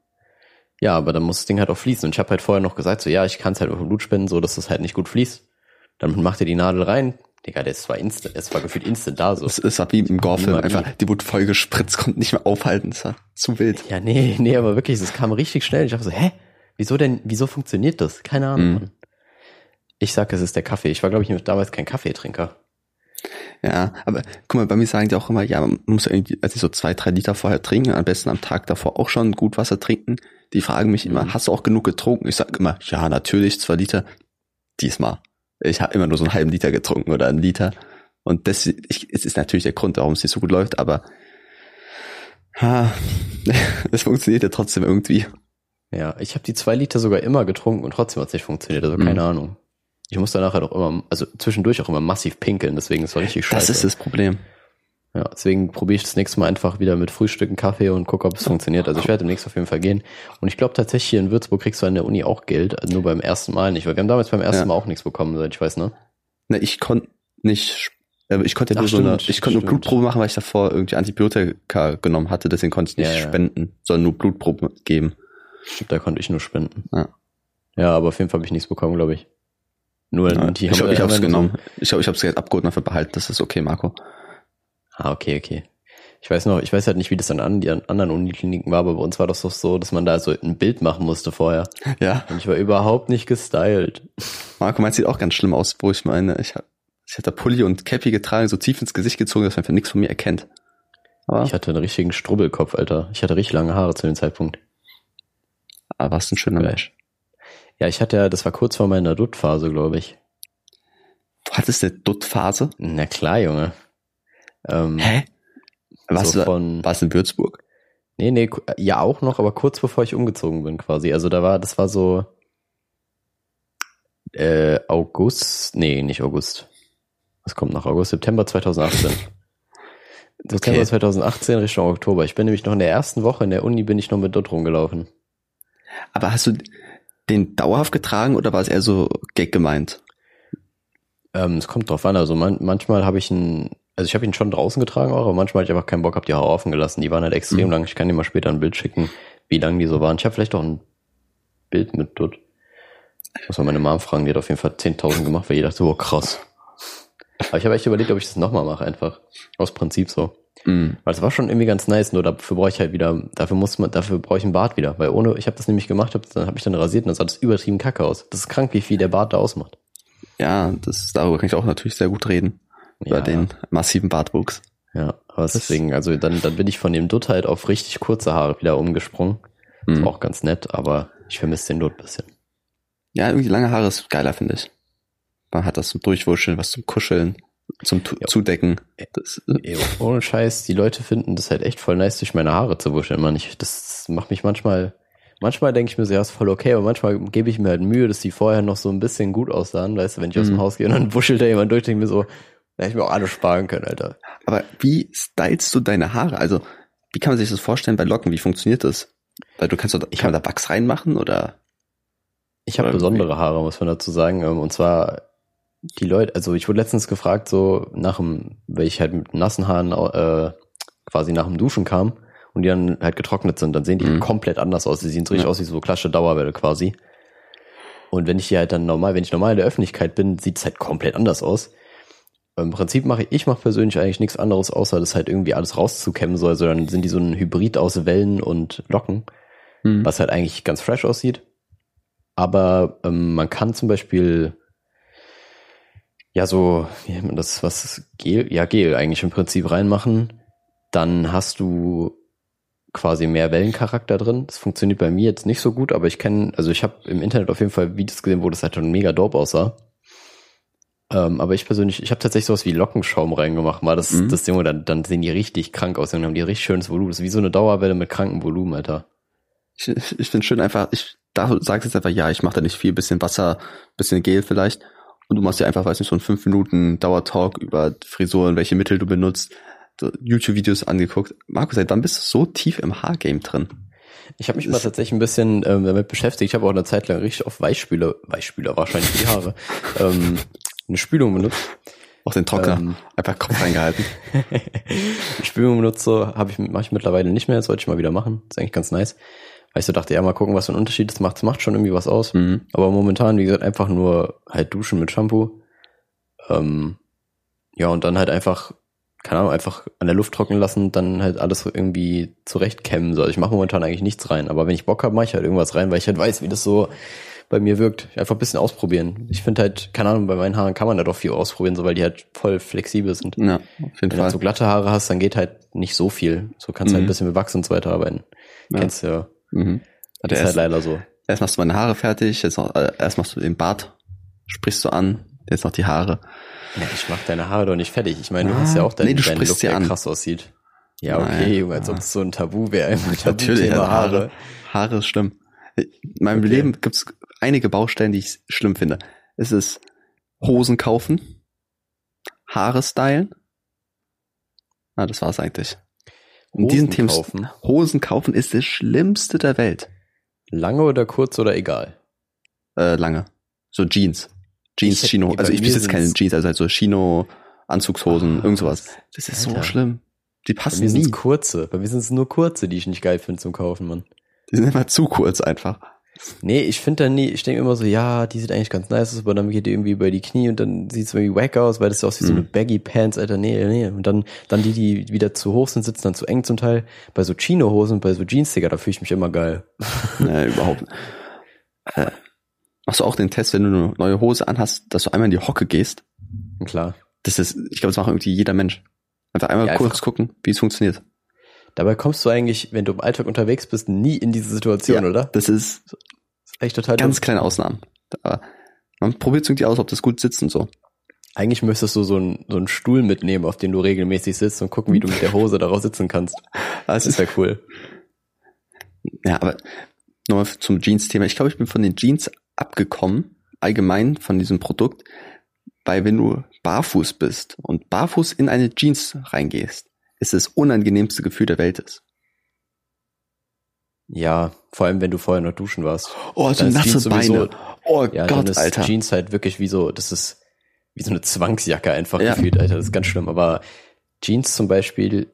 ja, aber dann muss das Ding halt auch fließen. Und ich habe halt vorher noch gesagt, so ja, ich kann es halt über Blut spenden, so dass das halt nicht gut fließt. Dann macht ihr die Nadel rein. Digga, das war instant, es war gefühlt instant da so. Es ist wie im Gore-Film Niemand einfach, die wurde voll gespritzt, konnte nicht mehr aufhalten, das war zu wild. Ja, nee, [LAUGHS] nee, aber wirklich, das kam richtig schnell. Ich dachte so, hä? Wieso denn, wieso funktioniert das? Keine Ahnung, Mhm. Ich sag, es ist der Kaffee. Ich war, glaube ich, damals kein Kaffeetrinker. Ja, aber guck mal, bei mir sagen die auch immer, ja, man muss irgendwie, also so zwei, drei Liter vorher trinken, am besten am Tag davor auch schon gut Wasser trinken. Die fragen mich immer, Mhm. hast du auch genug getrunken? Ich sag immer, ja, natürlich, zwei Liter. Diesmal. Ich habe immer nur so einen halben Liter getrunken oder einen Liter. Und das ich, es ist natürlich der Grund, warum es nicht so gut läuft, aber ha, [LAUGHS] es funktioniert ja trotzdem irgendwie. Ja, ich habe die zwei Liter sogar immer getrunken und trotzdem hat es nicht funktioniert. Also Mhm. keine Ahnung. Ich muss danach halt auch immer, also zwischendurch auch immer massiv pinkeln, deswegen ist es richtig scheiße. Das ist das Problem. Ja, deswegen probiere ich das nächste Mal einfach wieder mit Frühstücken, Kaffee und gucke, ob es funktioniert. Also ich werde demnächst auf jeden Fall gehen. Und ich glaube tatsächlich hier in Würzburg kriegst du an der Uni auch Geld, also nur beim ersten Mal nicht, weil wir haben damals beim ersten Ja. Mal auch nichts bekommen, soweit ich weiß, ne? Ne, ich konnte nicht Äh, Ich konnte ja Ach, nur so eine, stimmt, ich konnte nur stimmt. Blutprobe machen, weil ich davor irgendwie Antibiotika genommen hatte, deswegen konnte ich nicht Ja, spenden, sondern nur Blutprobe geben. Da konnte ich nur spenden. Ja. Ja, aber auf jeden Fall habe ich nichts bekommen, glaube ich. Nur die ich glaube, ich haben habe es so- genommen. Ich glaube, ich habe es Geld abgeholt und dafür behalten. Das ist okay, Marco. Ah, okay, okay. Ich weiß noch, ich weiß halt nicht, wie das an an- die an anderen Unikliniken war, aber bei uns war das doch so, dass man da so ein Bild machen musste vorher. Ja. Und ich war überhaupt nicht gestylt. Marco, meins sieht auch ganz schlimm aus, wo ich meine, ich hab, ich hatte Pulli und Cappy getragen, so tief ins Gesicht gezogen, dass man einfach nichts von mir erkennt. Aber, Ich hatte einen richtigen Strubbelkopf, Alter. Ich hatte richtig lange Haare zu dem Zeitpunkt. aber warst ein schöner Geil. Mensch. Ja, ich hatte ja, das war kurz vor meiner Dutt-Phase, glaube ich. Du hattest eine Dutt-Phase? Na klar, Junge. Ähm, Hä? Warst so du, von, warst in Würzburg? nee, nee, ku- ja auch noch, aber kurz bevor ich umgezogen bin quasi. Also da war, das war so äh, August, nee, nicht August. Was kommt nach August? September 2018. [LAUGHS] September Okay. 2018 Richtung Oktober. Ich bin nämlich noch in der ersten Woche in der Uni bin ich noch mit dort rumgelaufen. Aber hast du den dauerhaft getragen oder war es eher so gag gemeint? Ähm, es kommt drauf an. Also man, manchmal habe ich ihn, also ich habe ihn schon draußen getragen auch, aber manchmal hatte ich einfach keinen Bock, habe die Haare offen gelassen. Die waren halt extrem Mhm. lang. Ich kann dir mal später ein Bild schicken, wie lang die so waren. Ich habe vielleicht auch ein Bild mit dort. Ich muss mal meine Mom fragen, die hat auf jeden Fall 10.000 gemacht, weil jeder dachte, oh krass. Aber ich habe echt überlegt, ob ich das nochmal mache, einfach. Aus Prinzip so. Mhm. Weil es war schon irgendwie ganz nice, nur dafür brauche ich halt wieder, dafür muss man, dafür brauche ich einen Bart wieder. Weil ohne, ich habe das nämlich gemacht, hab, dann habe ich dann rasiert und dann sah das übertrieben kacke aus. Das ist krank, wie viel der Bart da ausmacht. Ja, das, darüber kann ich auch natürlich sehr gut reden. Über Ja. den massiven Bartwuchs. Ja, aber deswegen, also dann, dann bin ich von dem Dutt halt auf richtig kurze Haare wieder umgesprungen. Ist Mhm. auch ganz nett, aber ich vermisse den Dutt ein bisschen. Ja, irgendwie lange Haare ist geiler, finde ich. Man hat das zum Durchwurscheln, was zum Kuscheln, zum Tu- Ja. Zudecken. Das, äh, ohne Scheiß, die Leute finden das halt echt voll nice, durch meine Haare zu wuscheln. Man, ich, das macht mich manchmal, manchmal denke ich mir so, ja, ist voll okay, aber manchmal gebe ich mir halt Mühe, dass die vorher noch so ein bisschen gut aussahen, weißt du, wenn ich aus dem Mhm. Haus gehe und dann wuschelt da jemand durch, denke ich mir so, da hätte ich mir auch alles sparen können, Alter. aber wie stylst du deine Haare? Also, wie kann man sich das vorstellen bei Locken? Wie funktioniert das? Weil du kannst, doch- Ich kann man da Wachs reinmachen oder? Ich habe besondere Haare, muss man dazu sagen. ähm, Und zwar die Leute, also ich wurde letztens gefragt, so nach dem, weil ich halt mit nassen Haaren äh, quasi nach dem Duschen kam und die dann halt getrocknet sind, dann sehen die Mhm. komplett anders aus. Die sehen so richtig Ja. aus wie so klassische Dauerwelle quasi. Und wenn ich hier halt dann normal, wenn ich normal in der Öffentlichkeit bin, sieht es halt komplett anders aus. Im Prinzip mache ich, ich mache persönlich eigentlich nichts anderes, außer das halt irgendwie alles rauszukämmen soll. Also dann sind die so ein Hybrid aus Wellen und Locken Hm. was halt eigentlich ganz fresh aussieht. Aber ähm, man kann zum Beispiel ja so, wie nennt man das, was Gel, ja Gel eigentlich im Prinzip reinmachen. Dann hast du quasi mehr Wellencharakter drin. Das funktioniert bei mir jetzt nicht so gut, aber ich kenne, also ich habe im Internet auf jeden Fall Videos gesehen, wo das halt schon mega dope aussah. Ähm, aber ich persönlich, ich habe tatsächlich sowas wie Lockenschaum reingemacht. Mal das, Mhm. das Ding, dann, dann sehen die richtig krank aus. Dann haben die richtig schönes Volumen. Das ist wie so eine Dauerwelle mit krankem Volumen, Alter. Ich, ich finde schön einfach, ich da sagst jetzt einfach, ja, ich mache da nicht viel, bisschen Wasser, bisschen Gel vielleicht. Und du machst dir einfach, weiß nicht, so einen 5 Minuten Dauertalk über Frisuren, welche Mittel du benutzt, YouTube-Videos angeguckt. Markus, seit wann bist du so tief im Haargame drin? Ich habe mich mal tatsächlich ein bisschen ähm, damit beschäftigt. Ich habe auch eine Zeit lang richtig auf Weichspüler, Weichspüler wahrscheinlich die Haare, [LAUGHS] ähm, eine Spülung benutzt. Auch den Trockner, Ähm, einfach Kopf reingehalten. [LAUGHS] Spülung benutzt so, habe ich mache ich mittlerweile nicht mehr. Das sollte ich mal wieder machen. ist eigentlich ganz nice. Weil ich so dachte, ja, mal gucken, was für ein Unterschied das macht. Das macht schon irgendwie was aus. Mhm. Aber momentan, wie gesagt, einfach nur halt duschen mit Shampoo. Ähm, ja, und dann halt einfach, keine Ahnung, einfach an der Luft trocknen lassen dann halt alles irgendwie zurechtkämmen. So. Also ich mache momentan eigentlich nichts rein. Aber wenn ich Bock habe, mache ich halt irgendwas rein, weil ich halt weiß, wie das so bei mir wirkt. Einfach ein bisschen ausprobieren. Ich finde halt, keine Ahnung, bei meinen Haaren kann man da doch viel ausprobieren, so weil die halt voll flexibel sind. Ja, auf jeden Wenn du Fall. halt so glatte Haare hast, dann geht halt nicht so viel. So kannst du halt Mhm. ein bisschen mit Wachs und so weiter arbeiten. Ja. Kennst du ja. Mhm. Das ist halt leider so. erst machst du meine Haare fertig, jetzt noch, äh, erst machst du den Bart, sprichst du an, jetzt noch die Haare. Ja, ich mach deine Haare doch nicht fertig. Ich meine, du Ah, hast ja auch deinen, nee, du deinen Look, der an. krass aussieht. Ja, Naja, okay, Junge, als ah. ob es so ein Tabu wäre. Ein [LAUGHS] Natürlich, Tabuthema also Haare. Haare ist schlimm. In meinem Okay. Leben gibt's einige Baustellen, die ich schlimm finde. Es ist Hosen kaufen, Haare stylen. Ah, das war's eigentlich. In diesen Hosen Themen kaufen. Hosen kaufen ist das Schlimmste der Welt. Lange oder kurz oder egal. Äh, lange. So Jeans. Jeans, Ich- Chino. bei Also ich mir besitze keine sind's- Jeans, also halt so Chino, Anzugshosen, irgend sowas. Das ist Alter. so schlimm. Die Bei passen mir sind nie. es kurze. Bei mir sind es nur kurze, die ich nicht geil finde zum Kaufen, Mann. Die sind immer zu kurz einfach. Nee, ich finde dann nie, ich denke immer so, ja, die sieht eigentlich ganz nice aus, aber dann geht die irgendwie über die Knie und dann sieht es irgendwie wack aus, weil das aussieht wie so eine Mhm. Baggy Pants, Alter, nee, nee. Und dann, dann die, die wieder zu hoch sind, sitzen dann zu eng zum Teil. Bei so Chino-Hosen, bei so Jeans, Digga, da fühle ich mich immer geil. [LAUGHS] Nee, überhaupt nicht. Äh, machst du auch den Test, wenn du eine neue Hose anhast, dass du einmal in die Hocke gehst? Klar. Das ist, ich glaube, das macht irgendwie jeder Mensch. Einfach einmal Ja, kurz einfach- gucken, wie es funktioniert. Dabei kommst du eigentlich, wenn du im Alltag unterwegs bist, nie in diese Situation, Ja, oder? Das ist Das ist echt total ganz dumm. kleine Ausnahmen. Da, man probiert irgendwie aus, ob das gut sitzt und so. Eigentlich müsstest du so einen, so einen Stuhl mitnehmen, auf den du regelmäßig sitzt und gucken, wie du mit der Hose darauf sitzen kannst. [LAUGHS] Das Das wäre cool. Ja, aber nochmal zum Jeans-Thema. Ich glaube, ich bin von den Jeans abgekommen, allgemein von diesem Produkt, weil wenn du barfuß bist und barfuß in eine Jeans reingehst, ist das unangenehmste Gefühl der Welt ist. Ja, vor allem, wenn du vorher noch duschen warst. Oh, so Dann nasse Jeans sowieso- Beine. Oh Ja, dann Gott, ist Alter. Jeans halt wirklich wie so, das ist wie so eine Zwangsjacke einfach Ja. gefühlt, Alter. Das ist ganz schlimm. Aber Jeans zum Beispiel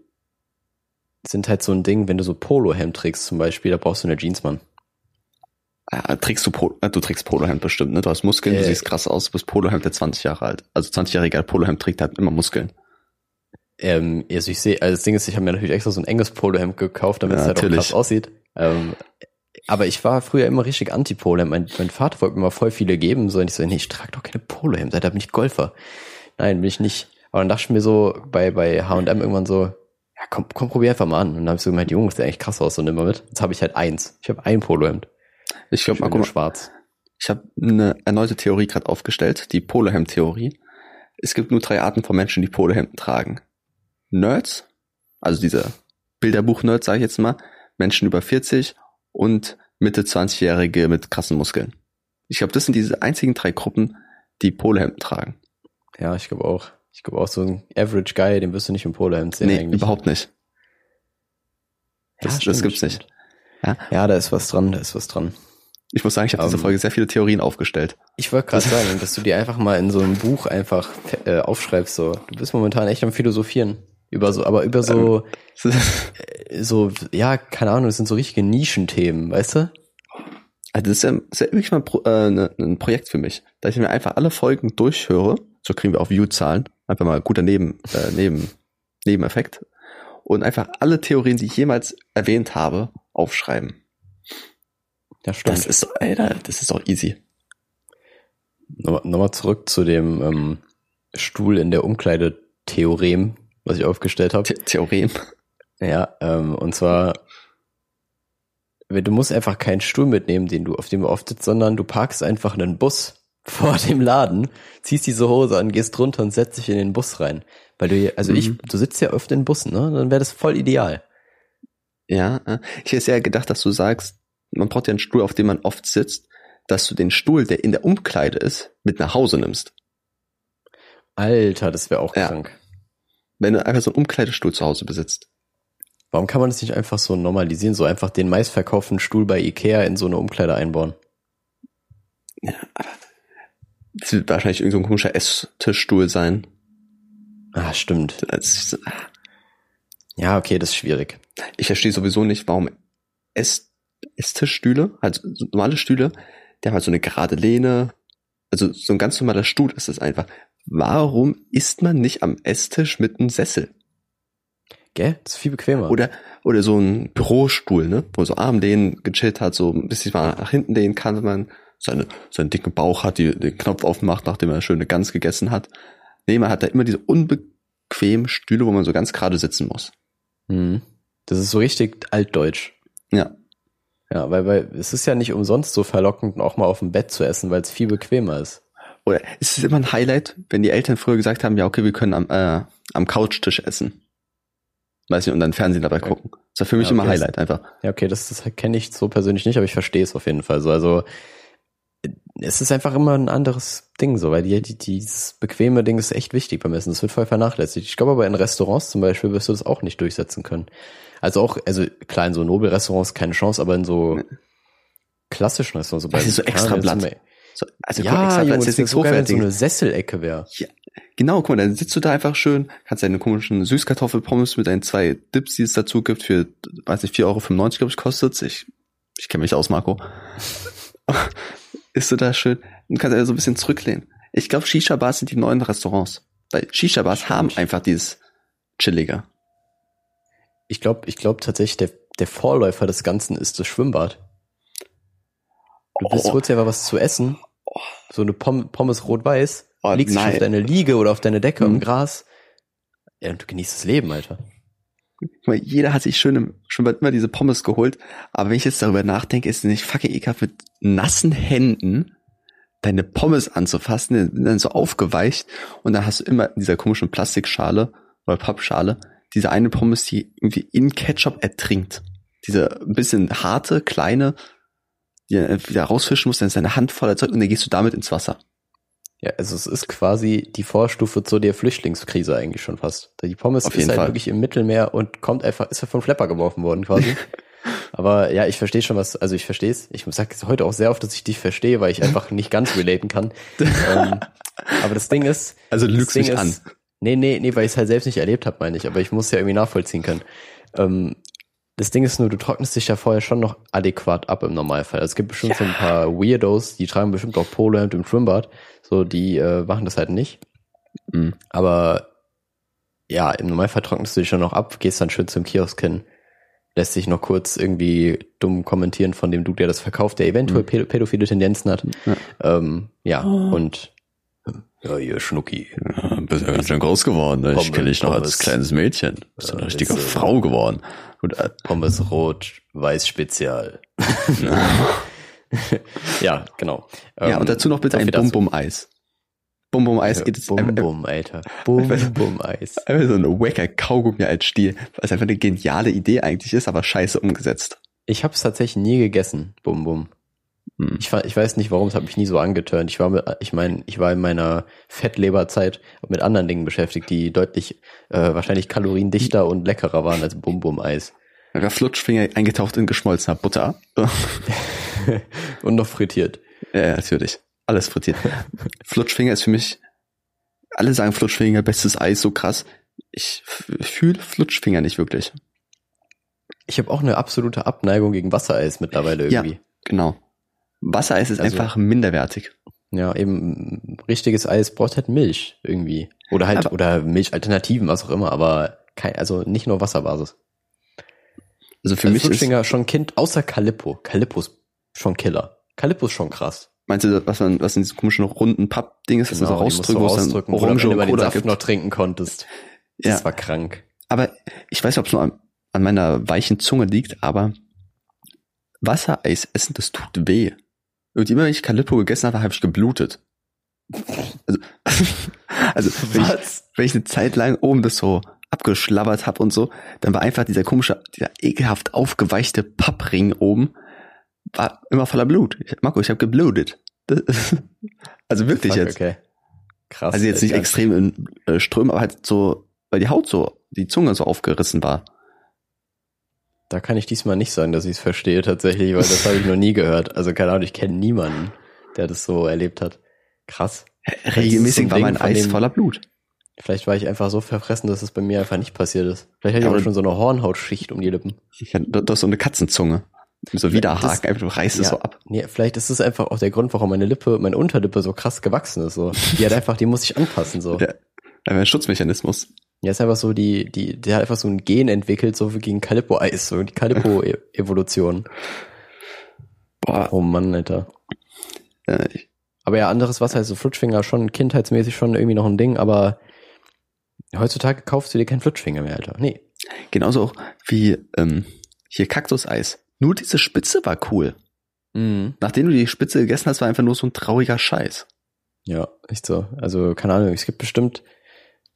sind halt so ein Ding, wenn du so Polohemd trägst zum Beispiel, da brauchst du eine Jeans, Mann. Ah, trägst du, Pol äh, du trägst Polohemd bestimmt, ne? Du hast Muskeln, du Äh. siehst krass aus, du bist Polohemd der 20 Jahre alt. Also 20-jähriger Polohemd trägt halt immer Muskeln. Ähm, also ich sehe, also das Ding ist, ich habe mir natürlich extra so ein enges Polohemd gekauft, damit Ja, es halt natürlich. auch krass aussieht. Ähm, aber ich war früher immer richtig anti-Polohemd. Mein, mein Vater wollte mir mal voll viele geben. So, und ich so, nee, ich trage doch keine Polohemd, da bin ich Golfer. Nein, bin ich nicht. Aber dann dachte ich mir so bei, bei H&M irgendwann so, ja komm, komm, probier einfach mal an. Und dann habe ich so gemeint, Junge, sieht eigentlich krass aus und immer mit. Jetzt habe ich halt eins. Ich habe ein Polohemd. Ich glaube, mal, schwarz. Ich habe eine erneute Theorie gerade aufgestellt, die Polohemd-Theorie. Es gibt nur drei Arten von Menschen, die Polohemden tragen. Nerds, also diese Bilderbuch-Nerds, sage ich jetzt mal, Menschen über 40 und Mitte 20-Jährige mit krassen Muskeln. Ich glaube, das sind diese einzigen drei Gruppen, die Polohemden tragen. Ja, ich glaube auch. Ich glaube auch so ein Average Guy, den wirst du nicht im Polohemd sehen nee, eigentlich. überhaupt nicht. Das- das gibt's nicht. Ja. Ja, da ist was dran, da ist was dran. Ich muss sagen, ich habe diese Ähm, Folge sehr viele Theorien aufgestellt. Ich wollte gerade sagen, dass du dir einfach mal in so einem Buch einfach äh, aufschreibst. So, du bist momentan echt am philosophieren über so, aber über so, äh, so, ja, keine Ahnung, das sind so richtige Nischenthemen, weißt du? Also das ist ja, das ist ja wirklich mal ein, Pro, äh, ne, ein Projekt für mich, dass ich mir einfach alle Folgen durchhöre. So kriegen wir auch View-Zahlen. Einfach mal guter Neben, äh, Neben, Nebeneffekt. Und einfach alle Theorien, die ich jemals erwähnt habe, aufschreiben. Ja, stimmt. Das ist, Alter, das ist doch easy. Nochmal nochmal zurück zu dem ähm, Stuhl in der Umkleide Theorem, was ich aufgestellt habe. The Theorem. Ja, ähm, und zwar, du musst einfach keinen Stuhl mitnehmen, den du, auf dem du oft sitzt, sondern du parkst einfach einen Bus [LAUGHS] vor dem Laden, ziehst diese Hose an, gehst runter und setzt dich in den Bus rein. Weil du, hier- also ich, Mhm. du sitzt ja oft in Bussen, ne? Dann wäre das voll ideal. Ja, äh, ich hätte eher gedacht, dass du sagst, man braucht ja einen Stuhl, auf dem man oft sitzt, dass du den Stuhl, der in der Umkleide ist, mit nach Hause nimmst. Alter, das wäre auch Ja. krank. Wenn du einfach so einen Umkleidestuhl zu Hause besitzt. Warum kann man das nicht einfach so normalisieren, so einfach den meistverkauften Stuhl bei Ikea in so eine Umkleide einbauen? Das wird wahrscheinlich irgendein so ein komischer Esstischstuhl sein. Ah, stimmt. Das- Ja, okay, das ist schwierig. Ich verstehe sowieso nicht, warum Ess Esstischstühle, also so normale Stühle, die haben halt so eine gerade Lehne, also so ein ganz normaler Stuhl ist es einfach. Warum isst man nicht am Esstisch mit einem Sessel? Gell? Das ist viel bequemer. Oder, oder so ein Bürostuhl, ne? Wo so Armlehnen gechillt hat, so ein bisschen mal nach hinten lehnen kann, wenn man seine, seinen dicken Bauch hat, die den Knopf aufmacht, nachdem er eine schöne Gans gegessen hat. Nee, man hat da immer diese unbequemen Stühle, wo man so ganz gerade sitzen muss. Mhm. Das ist so richtig altdeutsch. Ja. Ja, weil, weil es ist ja nicht umsonst so verlockend, auch mal auf dem Bett zu essen, weil es viel bequemer ist. Oder ist es immer ein Highlight, wenn die Eltern früher gesagt haben, ja, okay, wir können am, äh, am Couchtisch essen. Weiß nicht, und dann Fernsehen dabei gucken. Das war für mich Ja, immer okay, Highlight einfach. Ja, okay, das, das kenne ich so persönlich nicht, aber ich verstehe es auf jeden Fall so. Also es ist einfach immer ein anderes Ding so, weil die, die, dieses bequeme Ding ist echt wichtig beim Essen. Das wird voll vernachlässigt. Ich glaube aber in Restaurants zum Beispiel wirst du das auch nicht durchsetzen können. Also auch, also klar, in so Nobelrestaurants keine Chance, aber in so klassischen Restaurants, so Das ist so extra Blatt. So, also ja, guck, extra Junge, Platz das ist nichts so geil, wenn so Hochwertiges. eine Sesselecke wäre. Genau, guck mal, dann sitzt du da einfach schön, kannst deine komischen Süßkartoffelpommes mit deinen zwei Dips, die es dazu gibt, für, weiß nicht, 4,95 Euro, glaube ich, kostet Ich, ich kenne mich aus, Marco. [LAUGHS] Ist du da schön und kannst ja so ein bisschen zurücklehnen. Ich glaube, Shisha-Bars sind die neuen Restaurants. Weil Shisha-Bars haben einfach dieses Chilliger. Ich glaube, ich glaube tatsächlich, der, der Vorläufer des Ganzen ist das Schwimmbad. Du bist Oh. holst dir einfach was zu essen. So eine Pom Pommes rot-weiß. Oh, liegst schon nein. auf deine Liege oder auf deine Decke Mhm. im Gras. Ja, und du genießt das Leben, Alter. Jeder hat sich schön Schwimmbad immer diese Pommes geholt. Aber wenn ich jetzt darüber nachdenke, ist es nicht fucking ekelhaft, mit nassen Händen deine Pommes anzufassen, dann so aufgeweicht und dann hast du immer in dieser komischen Plastikschale oder Pappschale diese eine Pommes, die irgendwie in Ketchup ertrinkt. Diese ein bisschen harte, kleine, wieder rausfischen musst, dann ist deine Hand voller Zeug und dann gehst du damit ins Wasser. Ja, also es ist quasi die Vorstufe zu der Flüchtlingskrise eigentlich schon fast. Die Pommes Auf ist halt Fall. wirklich im Mittelmeer und kommt einfach, ist ja vom Schlepper geworfen worden quasi. [LAUGHS] Aber ja, ich verstehe schon was, also ich verstehe es. Ich sage heute auch sehr oft, dass ich dich verstehe, weil ich einfach nicht ganz relaten kann. [LAUGHS] ähm, aber das Ding ist, Also du lügst mich ist, an. Nee, nee, nee, weil ich es halt selbst nicht erlebt habe, meine ich. Aber ich muss ja irgendwie nachvollziehen können. Ähm, das Ding ist nur, du trocknest dich ja vorher schon noch adäquat ab im Normalfall. Also es gibt bestimmt so ein paar Weirdos, die tragen bestimmt auch Polohemd im Schwimmbad. So, die äh, machen das halt nicht. Mhm. Aber ja, im Normalfall trocknest du dich schon noch ab, gehst dann schön zum Kiosk hin, lässt sich noch kurz irgendwie dumm kommentieren von dem Dude, der das verkauft, der eventuell pädo- pädophile Tendenzen hat. Ja. Ähm, ja, und ja, hier Schnucki. bist ja ganz schön groß geworden. ne? Ich kenn dich noch als kleines Mädchen. Bist du eine richtige Frau geworden. Und, äh, Pommes rot, weiß Spezial. [LAUGHS] ja, genau. ja, Ähm, und dazu noch bitte ein. Bum-Bum-Eis. Bum-Bum-Eis Ja, geht es Bum einfach, Bum, Alter. Bum Bum Eis. [LAUGHS] einfach so ein wacker Kaugummi als Stiel, was einfach eine geniale Idee eigentlich ist, aber scheiße umgesetzt. Ich habe es tatsächlich nie gegessen, Bum Bum. Hm. Ich, ich weiß nicht, warum es hat mich nie so angeturnt. Ich war mit, ich meine, ich war in meiner Fettleberzeit mit anderen Dingen beschäftigt, die deutlich äh, wahrscheinlich kaloriendichter und leckerer waren als Bum Bum Eis. Einfach Flutschfinger eingetaucht in geschmolzener Butter. [LAUGHS] und noch frittiert. ja, natürlich. Alles frittiert. Flutschfinger ist für mich, alle sagen Flutschfinger, bestes Eis, so krass. Ich fühle Flutschfinger nicht wirklich. Ich habe auch eine absolute Abneigung gegen Wassereis mittlerweile Ja. irgendwie. Genau. Wassereis ist Also- einfach minderwertig. Ja, eben richtiges Eis braucht halt Milch irgendwie. Oder halt, Aber- oder Milchalternativen, was auch immer, aber kein, also nicht nur Wasserbasis. Also für also mich ist, Flutschfinger schon Kind, außer Calippo. Calippo ist schon Killer. Calippo ist schon krass. meinst du, was man, was in diesem komischen runden Pappding ist, das man so Genau, die musst rausdrücken, du rausdrücken, wo du immer den Saft gibt? noch trinken konntest. Das Ja. war krank. Aber ich weiß nicht, ob es nur an, an meiner weichen Zunge liegt, aber Wassereis essen, das tut weh. Und immer wenn ich Calippo gegessen habe, habe ich geblutet. Also, [LAUGHS] also wenn, ich, wenn ich eine Zeit lang oben das so abgeschlabbert habe und so, dann war einfach dieser komische, dieser ekelhaft aufgeweichte Pappring oben, war immer voller Blut. Ich, Marco, ich habe geblutet. Das, [LAUGHS] also wirklich Fuck, jetzt. Okay. Krass. Also jetzt nicht extrem in äh, Strömen, aber halt so, weil die Haut so, die Zunge so aufgerissen war. Da kann ich diesmal nicht sagen, dass ich es verstehe tatsächlich, weil das habe ich noch nie gehört. Also keine Ahnung, ich kenne niemanden, der das so erlebt hat. Krass. Regelmäßig so war Ding mein Eis dem- voller Blut. Vielleicht war ich einfach so verfressen, dass es bei mir einfach nicht passiert ist. Vielleicht hatte ich aber aber- schon so eine Hornhautschicht um die Lippen. Ich hatte doch so eine Katzenzunge. So Widerhaken, Das- einfach du reißt es Ja, so ab. nee, vielleicht ist es einfach auch der Grund, warum meine Lippe, meine Unterlippe so krass gewachsen ist. So. Die hat einfach, die muss sich anpassen. So. Ja. Ein Schutzmechanismus. Ja, ist einfach so, die, die, der hat einfach so ein Gen entwickelt, so wie gegen Calippo-Eis, so die Calippo-Evolution. [LAUGHS] Boah, Oh Mann, Alter. ich- Aber ja, anderes Wasser, also Flutschfinger schon kindheitsmäßig schon irgendwie noch ein Ding, aber heutzutage kaufst du dir keinen Flutschfinger mehr, Alter. Nee. genauso auch wie ähm, hier Kaktuseis. Nur diese Spitze war cool. Mhm. Nachdem du die Spitze gegessen hast, war einfach nur so ein trauriger Scheiß. Ja, echt so. Also, keine Ahnung, es gibt bestimmt.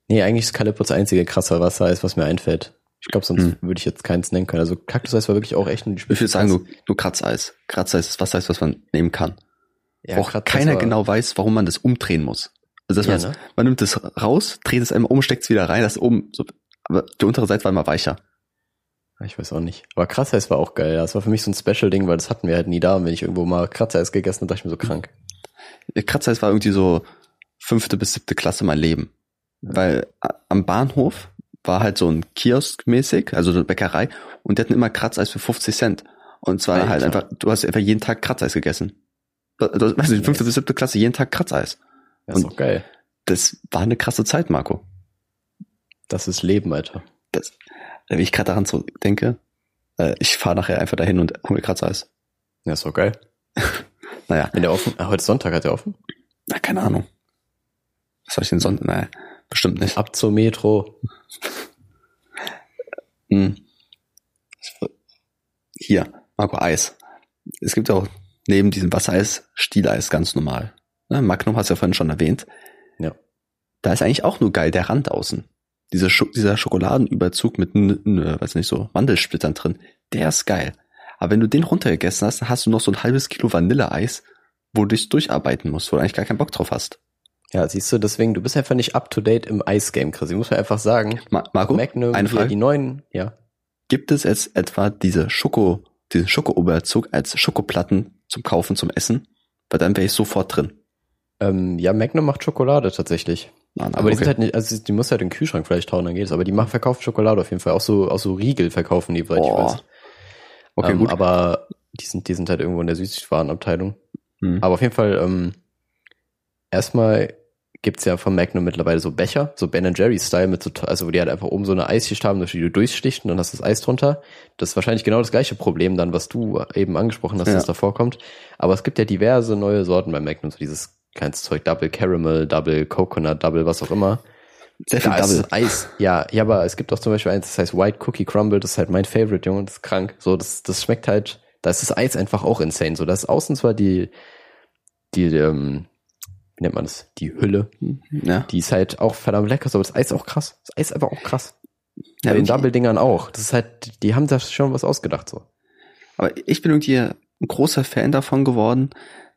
Nee, eigentlich ist Calippo das einzige krasse Wassereis, was mir einfällt. Ich glaube, sonst Hm. würde ich jetzt keins nennen können. Also Kaktuseis war wirklich auch echt nur die Ich würde sagen, nur, nur Kratzeis. Kratzeis ist Wassereis, was man nehmen kann. ja, auch Kratzeis keiner genau weiß, warum man das umdrehen muss. Also dass Ja, man, ne? man nimmt es raus, dreht es einmal um, steckt es wieder rein, das oben, so, aber die untere Seite war immer weicher. Ich weiß auch nicht. Aber Kratzeis war auch geil. Das war für mich so ein Special-Ding, weil das hatten wir halt nie da. Und wenn ich irgendwo mal Kratzeis gegessen habe, dachte ich mir so krank. Kratzeis war irgendwie so fünfte bis siebte Klasse mein Leben. Weil am Bahnhof war halt so ein Kiosk mäßig, also so eine Bäckerei, und die hatten immer Kratzeis für 50 Cent. Und zwar Alter. halt einfach, du hast einfach jeden Tag Kratzeis gegessen. Du, du, weißt du, fünfte bis siebte Klasse, jeden Tag Kratzeis. Das ist Und- doch geil. Das war eine krasse Zeit, Marco. Das ist Leben, Alter. Das, wenn ich gerade daran so denke, äh, ich fahre nachher einfach dahin und hole mir Kratzeis. Ja, ist doch geil. [LAUGHS] Naja, Wenn der offen, heute Sonntag hat der offen? na, keine Ahnung. Was soll ich denn sonst? Naja, bestimmt nicht. Ab zur Metro. [LAUGHS] Hm. Hier, Marco, Eis. Es gibt auch neben diesem Wassereis Stieleis ganz normal. Ne, Magnum hast du ja vorhin schon erwähnt. Ja. Da ist eigentlich auch nur geil der Rand außen. Diese Scho dieser Schokoladenüberzug mit, weiß nicht, so Mandelsplittern drin, der ist geil. Aber wenn du den runtergegessen hast, dann hast du noch so ein halbes Kilo Vanilleeis, wo du dich durcharbeiten musst, wo du eigentlich gar keinen Bock drauf hast. Ja, siehst du, deswegen, du bist einfach nicht up to date im Eisgame, Chris. Ich muss mir einfach sagen, Ma Marco, Magnum, eine Frage. die neuen, ja. Gibt es jetzt etwa diese Schoko, diesen Schokoüberzug als Schokoplatten zum Kaufen, zum Essen? Weil dann wäre ich sofort drin. Ähm, ja, Magnum macht Schokolade tatsächlich. Ah, na, Aber die okay. sind halt nicht, also die muss halt in den Kühlschrank vielleicht hauen, dann geht es. Aber die machen verkaufen Schokolade auf jeden Fall. Auch so, auch so Riegel verkaufen die, soweit ich weiß. okay, ähm, gut. Aber die sind, die sind halt irgendwo in der Süßwarenabteilung. Hm. Aber auf jeden Fall, ähm, erstmal gibt's ja von Magnum mittlerweile so Becher, so Ben Jerry-Style mit so, also wo die halt einfach oben so eine Eisschicht haben, durch die du durchstichst und dann hast du das Eis drunter. Das ist wahrscheinlich genau das gleiche Problem dann, was du eben angesprochen hast, Ja. dass da vorkommt. Aber es gibt ja diverse neue Sorten bei Magnum, so dieses kleines Zeug, Double Caramel, Double Coconut, Double, was auch immer. Sehr viel Da ist Double. das Eis, ja, ja, aber es gibt auch zum Beispiel eins, das heißt White Cookie Crumble, das ist halt mein Favorite, Junge, das ist krank. So, das, das schmeckt halt, da ist das Eis einfach auch insane. So, das ist außen zwar die, die, ähm, wie nennt man das? Die Hülle, Ja. die ist halt auch verdammt lecker, so, aber das Eis ist auch krass. Das Eis ist einfach auch krass. ja Bei den Double-Dingern auch. Das ist halt, die haben da schon was ausgedacht, so. aber ich bin irgendwie ein großer Fan davon geworden,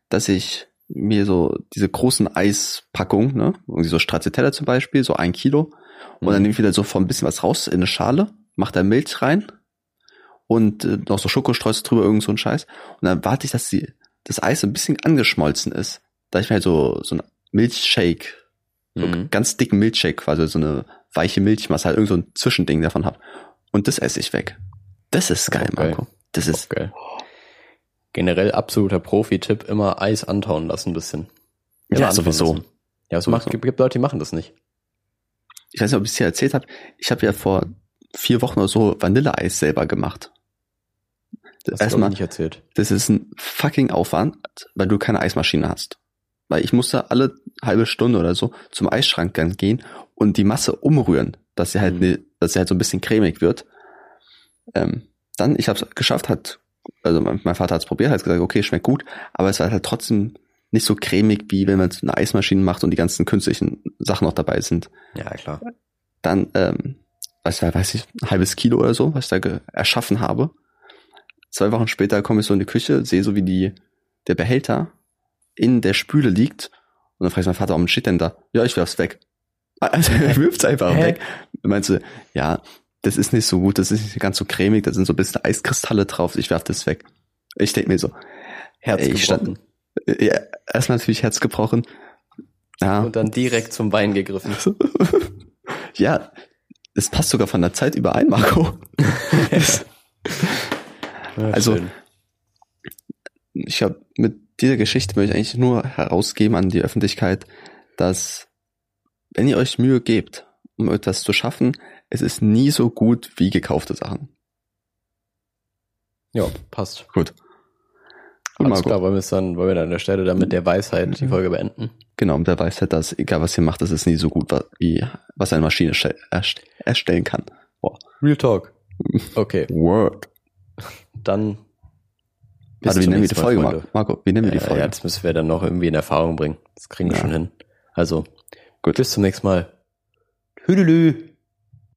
dass ich mir so diese großen Eispackungen, ne, irgendwie so Stracciatella zum Beispiel, so ein Kilo, und dann Mhm. nehme ich wieder so von ein bisschen was raus in eine Schale, mach da Milch rein und äh, noch so Schokostreusel drüber, irgend so ein Scheiß. Und dann warte ich, dass die, das Eis ein bisschen angeschmolzen ist. Da ich mir halt so, so ein Milchshake, so Mhm. ganz dicken Milchshake, quasi so eine weiche Milchmasse, halt irgend so ein Zwischending davon hab. Und das esse ich weg. Das ist geil, geil. Marco. Das ist, Geil. Generell absoluter Profi-Tipp, immer Eis antauen lassen ein bisschen. Immer ja, sowieso. lassen. Ja, es Sowieso. macht, gibt, Leute, die machen das nicht. Ich weiß nicht, ob ich es dir erzählt habe. Ich habe ja vor vier Wochen oder so Vanilleeis selber gemacht. Das hast du Erstmal, auch nicht erzählt. das ist ein fucking Aufwand, weil du keine Eismaschine hast. Weil ich musste alle halbe Stunde oder so zum Eisschrank dann gehen und die Masse umrühren, dass sie halt, Mhm. ne, dass sie halt so ein bisschen cremig wird. Ähm, dann, ich habe es geschafft, hat, also mein, mein Vater hat es probiert, hat gesagt, okay, schmeckt gut, aber es war halt trotzdem nicht so cremig, wie wenn man es in einer Eismaschine macht und die ganzen künstlichen Sachen noch dabei sind. Ja, klar. Dann, ähm, weiß, ich, weiß ich, ein halbes Kilo oder so, was ich da erschaffen habe. Zwei Wochen später komme ich so in die Küche, sehe so, wie die, der Behälter in der Spüle liegt. Und dann frage ich meinen Vater, warum steht denn da? Ja, ich werf's weg. [LAUGHS] Also er wirft's einfach Hä? weg. Und meinte, ja, das ist nicht so gut, das ist nicht ganz so cremig, da sind so ein bisschen Eiskristalle drauf, ich werf das weg. Ich denk mir so, Herz Ey, ich gebrochen. äh, ja, erstmal natürlich Herz gebrochen. Ja, Und dann direkt zum Bein gegriffen. [LAUGHS] ja, es passt sogar von der Zeit überein, Marco. [LAUGHS] Also- ich glaube, mit dieser Geschichte möchte ich eigentlich nur herausgeben an die Öffentlichkeit, dass wenn ihr euch Mühe gebt, um etwas zu schaffen, es ist nie so gut wie gekaufte Sachen. ja, passt. Gut. Gut, Alles Marco. klar, wollen wir es dann, wollen wir dann an der Stelle dann mit der Weisheit die Folge beenden? Genau, und der weiß halt, dass egal was ihr macht, es ist nie so gut, wie was eine Maschine erst- erstellen kann. Real Talk. [LAUGHS] Okay, Word. dann bis Also wie nennen wir die Folge, Freunde. Marco? Wie nennen wir die Folge? ja, das müssen wir dann noch irgendwie in Erfahrung bringen. Das kriegen wir Ja. schon hin. Also, Gut. bis zum nächsten Mal. Hüdelü.